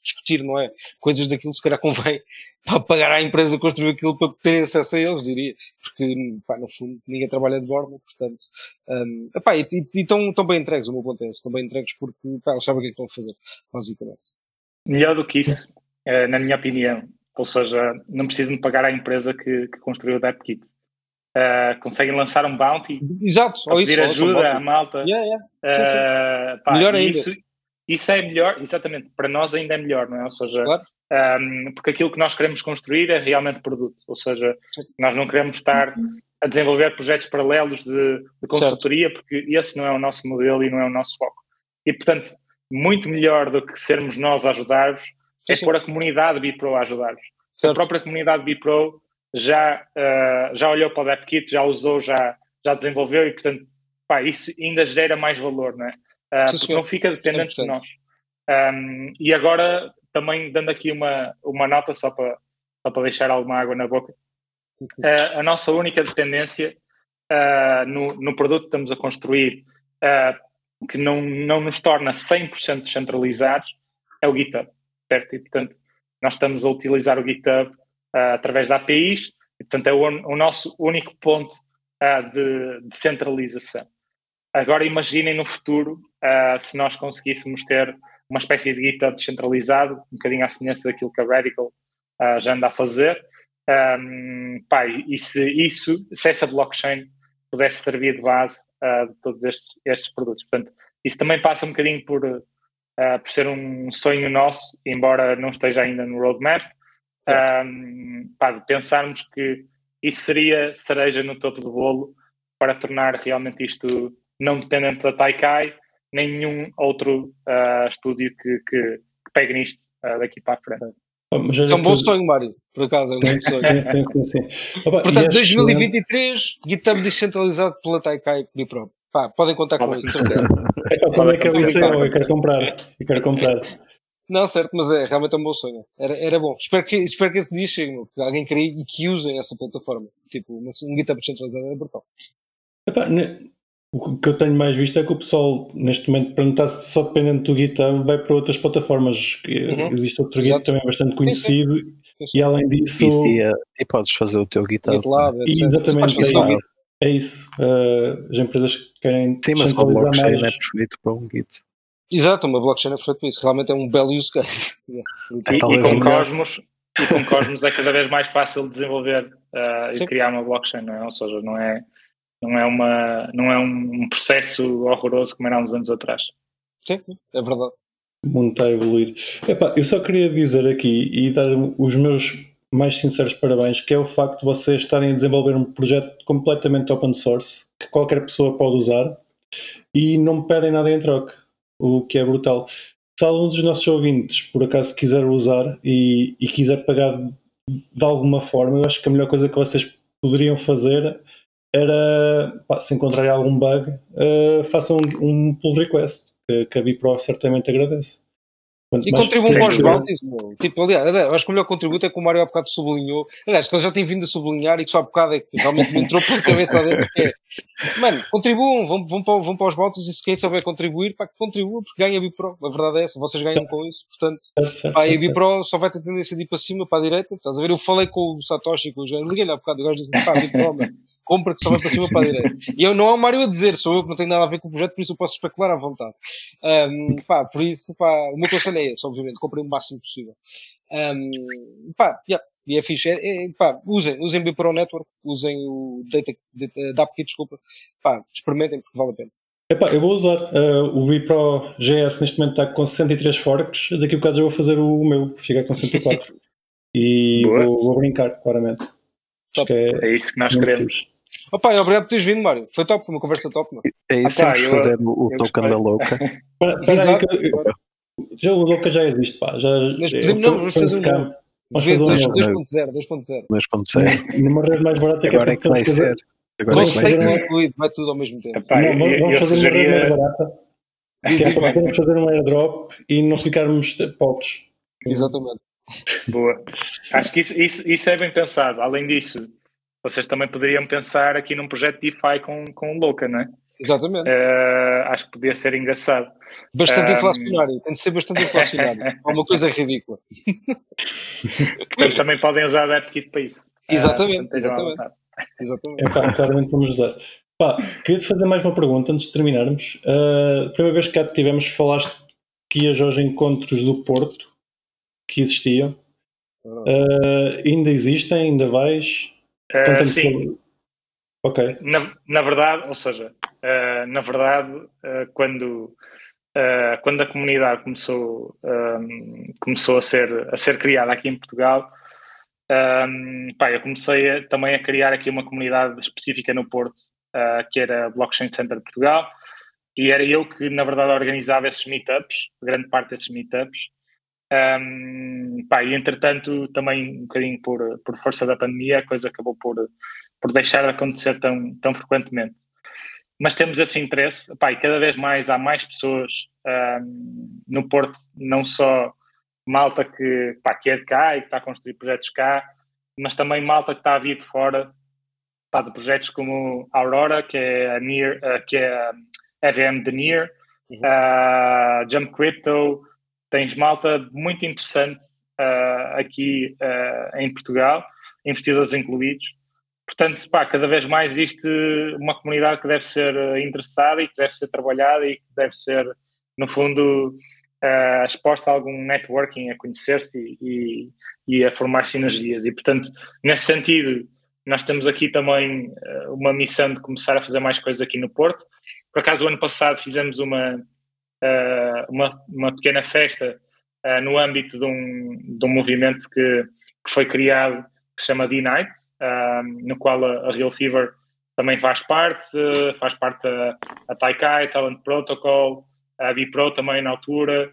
discutir, não é? Coisas daquilo, se calhar convém [LAUGHS] pagar à empresa construir aquilo para ter acesso a eles, diria. Porque, pá, no fundo, ninguém trabalha de bordo, portanto. Um, epá, e estão bem entregues, o meu ponto é esse, estão bem entregues porque pá, eles sabem o que é que estão a fazer, basicamente. Melhor do que isso, eh, na minha opinião. Ou seja, não precisam pagar à empresa que, que construiu o DevKit. Uh, conseguem lançar um bounty, Exato, ou pedir isso, ajuda à malta. Yeah, yeah. Sim, sim. Uh, pá, Melhor ainda. Isso, isso é melhor, exatamente, para nós ainda é melhor, não é? Ou seja, claro. um, porque aquilo que nós queremos construir é realmente produto, ou seja, nós não queremos estar a desenvolver projetos paralelos de, de consultoria, certo. porque esse não é o nosso modelo e não é o nosso foco. E, portanto, muito melhor do que sermos nós a ajudar-vos, é pôr a comunidade BiPro a ajudar-vos. A própria comunidade BiPro já, uh, já olhou para o DevKit, já usou, já, já desenvolveu e, portanto, pá, isso ainda gera mais valor, não é? Uh, porque não fica dependente de nós. Um, e agora, também dando aqui uma, uma nota só para, só para deixar alguma água na boca, uh, a nossa única dependência uh, no, no produto que estamos a construir, que não, não nos torna 100% descentralizados, é o GitHub, certo? E, portanto, nós estamos a utilizar o GitHub através da APIs, e, portanto, é o, o nosso único ponto de, de centralização. Agora imaginem no futuro uh, se nós conseguíssemos ter uma espécie de GitHub descentralizado, um bocadinho à semelhança daquilo que a Radical uh, já anda a fazer. Um, pá, e se isso, se essa blockchain pudesse servir de base uh, de todos estes, estes, produtos. Portanto, isso também passa um bocadinho por, por ser um sonho nosso, embora não esteja ainda no roadmap, um, pá, de pensarmos que isso seria cereja no topo do bolo para tornar realmente isto não dependente da Taikai, nenhum outro uh, estúdio que, que, que, pegue nisto uh, daqui para a frente. Isso é um bom sonho, Mário, por acaso. É um bom sonho. sim, sim, sim, sim. Opa, Portanto, 2023, GitHub descentralizado pela Taikai Bipro. Pá, podem contar com isso, certeza. [LAUGHS] Quando é que eu disse eu? Eu quero comprar. Eu quero comprar. Não, certo, mas é realmente é um bom sonho. Era, era bom. Espero que, espero que esse dia chegue, meu, que alguém crie e que usem essa plataforma. Tipo, um GitHub descentralizado é brutal. Epá, o que eu tenho mais visto é que o pessoal, neste momento, para não estar só dependente do GitHub, vai para outras plataformas. Uhum. Existe outro Git também bastante conhecido sim, sim. e além disso. E, e, e, podes fazer o teu GitHub. GitLab, e, exatamente, é isso. É isso. Uh, as empresas que querem. Sim, mas uma blockchain mais... é perfeito para um Git. Exato, uma blockchain é perfeito para isso. Realmente é um belo use case. [LAUGHS] [LAUGHS] e, e, com Cosmos, e com Cosmos é cada vez mais fácil desenvolver uh, e criar uma blockchain, não é? Ou seja, não é não é, uma, não é um processo horroroso como era há uns anos atrás. Sim, é verdade. O mundo está a evoluir. Epá, eu só queria dizer aqui e dar os meus mais sinceros parabéns, que é o facto de vocês estarem a desenvolver um projeto completamente open source, que qualquer pessoa pode usar, e não me pedem nada em troca, o que é brutal. Se algum dos nossos ouvintes, por acaso, quiser usar e, e quiser pagar de alguma forma, eu acho que a melhor coisa que vocês poderiam fazer era, pá, se encontrarem algum bug, uh, façam um, um pull request, que, que a Bipro certamente agradece. Quanto e contribuam para os bounties, tipo, aliás, acho que o melhor contributo é que o Mário há bocado sublinhou, aliás, que ele já tem vindo a sublinhar e que só há bocado é que realmente me entrou pela cabeça dentro, que é, mano, contribuam, vão, vão, para, vão para os bounties e se quem souber contribuir, pá, que contribua, porque ganha a Bipro, a verdade é essa, vocês ganham com isso, portanto, certo, pá, certo, a Bipro só vai ter tendência de ir para cima, para a direita, estás a ver, eu falei com o Satoshi, com o João, liguei-lhe há bocado, o gajo disse, pá, Bipro, mano, compra que só vai para cima para a direita. [LAUGHS] E eu não é o Mário a dizer, sou eu que não tenho nada a ver com o projeto, por isso eu posso especular à vontade. Um, pá, por isso, pá, o meu conselho é esse, obviamente, comprei o máximo possível. Um, pá, yeah, E é fixe. É, é, pá, usem, usem o Pro Network, usem o Data, Data DAPKit, desculpa. Pá, experimentem porque vale a pena. Epá, eu vou usar uh, o Bipro GS neste momento está com 63 forks, daqui a bocado já vou fazer o meu, que fica com 104. e [LAUGHS] vou, vou, brincar, claramente. É, é, isso que nós queremos. Opa, obrigado por teres vindo, Mário. Foi top, foi uma conversa top. Mano. É isso, ah, temos que fazer o, o token da louca. [LAUGHS] para, para que, já, o louca já existe, pá. Já, Mas podemos, não, vamos fazer um. Vamos fazer um 2.0, 2.0. 2.0 Numa rede mais barata que Agora é que vai ser. Agora Com stake incluído, vai tudo ao mesmo tempo. Epá, não, vamos, vamos fazer uma rede mais barata. Que é para podermos fazer um airdrop e não ficarmos pobres. Exatamente. Boa. Acho que isso, isso, isso é bem pensado. Além disso, vocês também poderiam pensar aqui num projeto DeFi com, com o Louca, não é? Exatamente. Uh, acho que podia ser engraçado. Bastante um, inflacionário, tem de ser bastante inflacionário. [LAUGHS] é uma coisa ridícula. Portanto, também podem usar a AppKit para isso. [LAUGHS] Exatamente, uh, exatamente. exatamente. É pá, claramente vamos usar. Pá, queria-te fazer mais uma pergunta antes de terminarmos. Uh, a primeira vez que cá tivemos, falaste que ias aos encontros do Porto que existiam. Uh, ainda existem? Ainda vais? Uh, sim. Ok. Na, na verdade, ou seja, uh, na verdade, uh, quando, quando a comunidade começou, um, começou a, ser, a ser criada aqui em Portugal, um, pá, eu comecei a, também a criar aqui uma comunidade específica no Porto, que era Blockchain Center de Portugal, e era eu que, na verdade, organizava esses meetups, grande parte desses meetups. Um, pá, e entretanto, também um bocadinho por, por força da pandemia, a coisa acabou por, por deixar de acontecer tão, tão frequentemente. Mas temos esse interesse, pá, e cada vez mais há mais pessoas um, no Porto, não só malta que, pá, que é de cá e que está a construir projetos cá, mas também malta que está a vir de fora, pá, de projetos como Aurora, que é a, uh, que é a EVM de Near, uhum. uh, Jump Crypto, tens malta muito interessante uh, aqui uh, em Portugal, investidores incluídos. Portanto, pá, cada vez mais existe uma comunidade que deve ser ah, interessada e que deve ser trabalhada e que deve ser, no fundo, uh, exposta a algum networking, a conhecer-se e, e, e, a formar sinergias. E, portanto, nesse sentido, nós temos aqui também uma missão de começar a fazer mais coisas aqui no Porto. Por acaso, o ano passado fizemos uma, uma, uma pequena festa uh, no âmbito de um, de um movimento que, que foi criado que se chama D-Night, uh, no qual a, a, Real Fever também faz parte, faz parte a, a Taikai, Talent Protocol, a Bipro também na altura,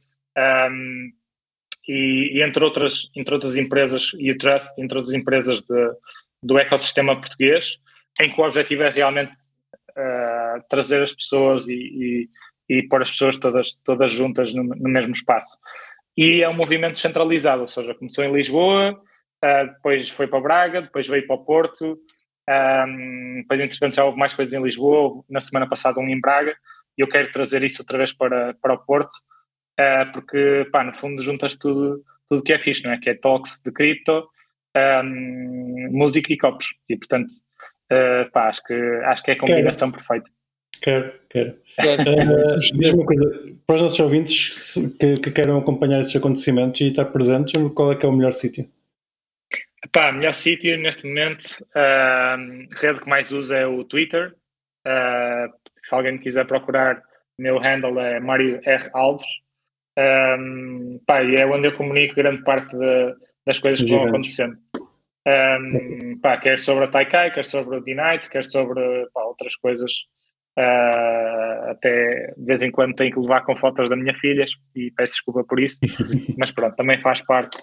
um, e, e, entre, outras, entre outras empresas, e o Trust, entre outras empresas de, do ecossistema português, em que o objetivo é realmente uh, trazer as pessoas e, e, e pôr as pessoas todas, todas juntas no, no, mesmo espaço. E é um movimento centralizado, ou seja, começou em Lisboa, uh, depois foi para Braga, depois veio para o Porto, um, depois entretanto já houve mais coisas em Lisboa, na semana passada um em Braga, e eu quero trazer isso outra vez para, para o Porto, uh, porque, pá, no fundo juntas tudo tudo que é fixe, não é? Que é talks de cripto, um, música e copos, e portanto, uh, pá, acho que, acho que é a combinação perfeita. Quero, quero. Uh, Diz-me uma coisa, para os nossos ouvintes que, que queiram acompanhar esses acontecimentos e estar presentes, qual é que é o melhor sítio? Pá, melhor sítio neste momento, uh, a rede que mais usa é o Twitter. Uh, se alguém quiser procurar, meu handle é Mário R. Alves. Um, pá, e é onde eu comunico grande parte de, das coisas que vão acontecendo. Um, pá, quer sobre a Taikai, quer sobre o D-Nights, quer sobre pá, outras coisas Uh, até de vez em quando tenho que levar com fotos da minha filha e peço desculpa por isso, [LAUGHS] mas pronto, também faz parte.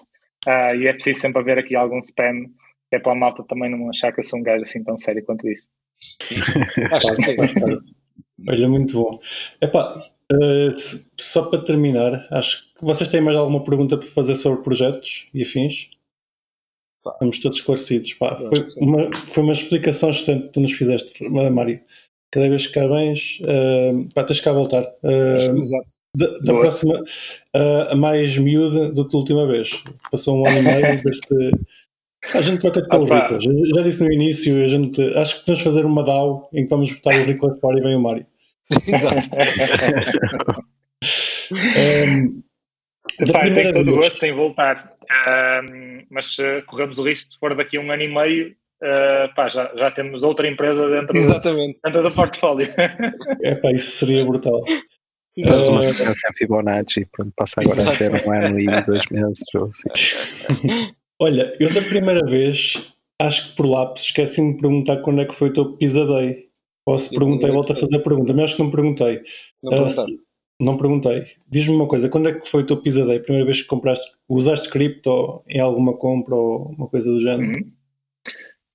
Uh, e é preciso sempre haver aqui algum spam, que é para a malta também não achar que eu sou um gajo assim tão sério quanto isso. [LAUGHS] Acho que Olha, muito bom. Epá, uh, só para terminar, acho que vocês têm mais alguma pergunta para fazer sobre projetos e afins? Estamos todos esclarecidos. Pá, foi, uma, foi uma explicação excelente que tu nos fizeste, Mário cada vez que cá vens, uh, pá, tens cá a voltar. Uh, Exato. Da, da próxima, uh, a mais miúda do que a última vez. Passou um ano e meio, [LAUGHS] ver se. A gente troca de pelo Riclas. Já, já disse no início, a gente, acho que podemos fazer uma DAO em que vamos botar o Riclas fora e vem o Mário. [LAUGHS] Exato. [LAUGHS] um, Epá, tenho todo o gosto em voltar, uh, mas uh, corremos o risco se for daqui a um ano e meio. Uh, pá, já, já temos outra empresa dentro, Exatamente. dentro do portfólio. É pá, isso seria brutal. Faz uma sequência Fibonacci, pronto, passa agora Exato. a ser um ano e dois meses. Assim. [LAUGHS] Olha, eu da primeira vez, acho que por lápis, esqueci-me de perguntar quando é que foi o teu pisadei. Ou se perguntei, volto a fazer a pergunta, mas acho que não perguntei. Não, uh, se, não perguntei. Diz-me uma coisa, quando é que foi o teu pisadei? A primeira vez que compraste, usaste cripto em alguma compra ou uma coisa do género? Uhum.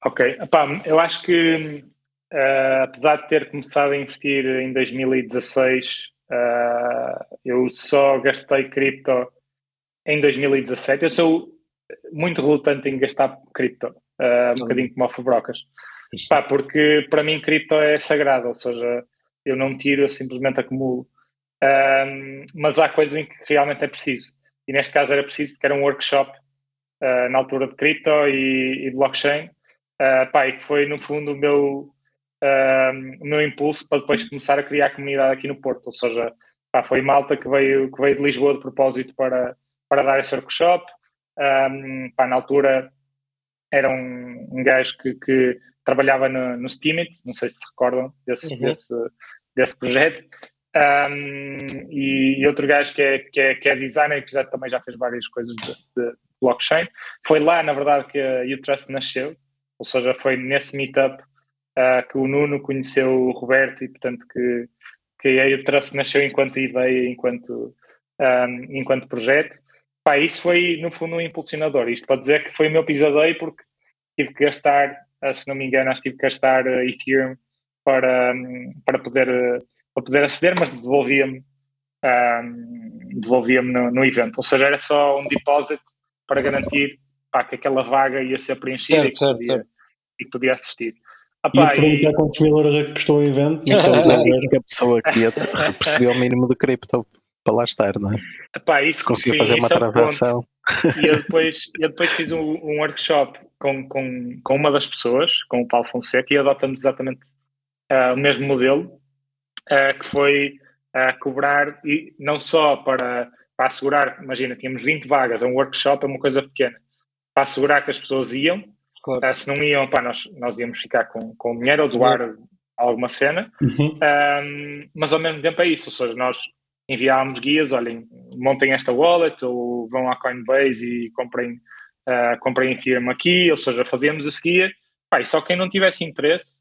Ok, Epá, eu acho que uh, apesar de ter começado a investir em 2016 Uh, eu só gastei cripto em 2017. Eu sou muito relutante em gastar cripto, uh, um bocadinho como Alfabrocas. Pá, porque para mim cripto é sagrado, ou seja, eu não tiro, eu simplesmente acumulo. Um, mas há coisas em que realmente é preciso. E neste caso era preciso porque era um workshop uh, na altura de cripto e, e blockchain. Uh, pá, e que foi no fundo o meu, o meu impulso para depois começar a criar comunidade aqui no Porto. Ou seja, pá, foi malta que veio, que veio de Lisboa de propósito para, para dar esse workshop. Um, pá, na altura era um, um gajo que, que trabalhava no, no Steemit, não sei se se recordam desse, uhum. desse, desse projeto. Um, e, outro gajo que é, que é, que é designer e que já, também já fez várias coisas de, de blockchain. Foi lá, na verdade, que a Utrust nasceu, ou seja, foi nesse meetup uh, que o Nuno conheceu o Roberto e, portanto, que, que a Utrust nasceu enquanto ideia, enquanto, um, enquanto projeto. Pá, isso foi, no fundo, um impulsionador. Isto para dizer que foi o meu pisadeio porque tive que gastar, uh, se não me engano, acho que tive que gastar Ethereum para, para, poder, para poder aceder, mas devolvia-me um, devolvia-me no, no, evento. Ou seja, era só um deposit para garantir pá, que aquela vaga ia ser preenchida e, que podia, e podia assistir. Apá, e perguntar e... quantos mil euros é que custou o evento. Sei que a pessoa aqui percebeu o mínimo de cripto para lá estar, não é? Epá, isso, Conseguiu fazer uma é transação. E eu depois, eu depois fiz um, um, workshop com, com, com uma das pessoas, com o Paulo Fonseca, e adotamos exatamente uh, o mesmo modelo, uh, que foi uh, cobrar, e não só para, para assegurar, imagina, tínhamos 20 vagas, um workshop é uma coisa pequena, para assegurar que as pessoas iam, Claro. Uh, se não iam, pá, nós, nós íamos ficar com, com dinheiro ou doar uhum. alguma cena, uhum. um, mas ao mesmo tempo é isso, ou seja, nós enviávamos guias, olhem, montem esta wallet ou vão à Coinbase e comprem, uh, comprem Ethereum aqui, ou seja, fazíamos esse guia, pá, e só quem não tivesse interesse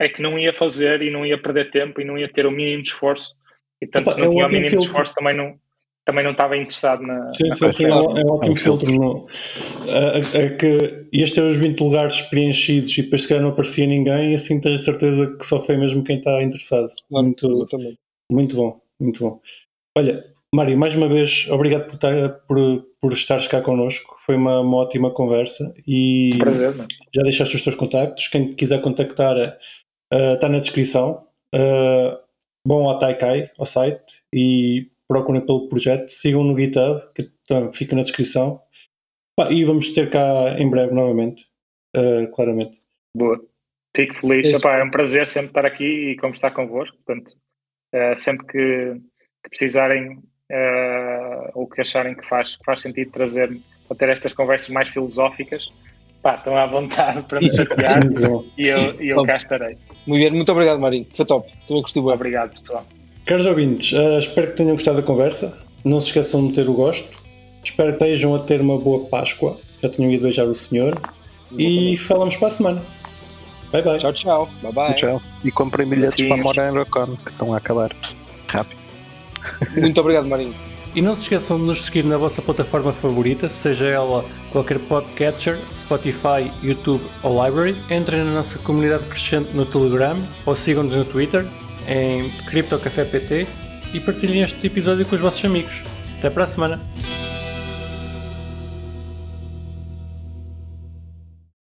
é que não ia fazer e não ia perder tempo e não ia ter o mínimo de esforço, e tanto se não tinha o mínimo de esforço também não, também não estava interessado na. Sim, na sim, sim, é, é um ótimo filtro. No, é, é, que este é os 20 lugares preenchidos e depois se calhar não aparecia ninguém e assim tens certeza que só foi mesmo quem está interessado. Muito, muito bom, muito bom. Olha, Mário, mais uma vez, obrigado por, estar, por, por estares cá connosco. Foi uma, uma ótima conversa e Prazer, já deixaste os teus contactos. Quem quiser contactar uh, está na descrição. Uh, bom ao Taikai, ao site, e procurem pelo projeto, sigam no GitHub, que fica na descrição. e vamos ter cá em breve novamente, uh, claramente. Boa. Fico feliz. Epá, é um prazer sempre estar aqui e conversar convosco. Portanto, uh, sempre que, que precisarem uh, ou que acharem que faz, faz sentido trazer para ter estas conversas mais filosóficas, pá, estão à vontade para me chatear [LAUGHS] e eu, e eu cá estarei. Muito bem, muito obrigado, Marinho. Foi top. Também gostei. Obrigado, pessoal. Caros ouvintes, uh, espero que tenham gostado da conversa. Não se esqueçam de meter o gosto. Espero que estejam a ter uma boa Páscoa. Já tenham ido beijar o Senhor. Exatamente. E falamos para a semana. Bye bye. Tchau, tchau. Bye bye. Tchau. E comprem bilhetes para morar em Rocon, que estão a acabar. Rápido. Muito obrigado, Marinho. E não se esqueçam de nos seguir na vossa plataforma favorita, seja ela qualquer podcatcher, Spotify, YouTube ou Library. Entrem na nossa comunidade crescente no Telegram ou sigam-nos no Twitter em CryptoCafé PT e partilhem este episódio com os vossos amigos. Até para a semana!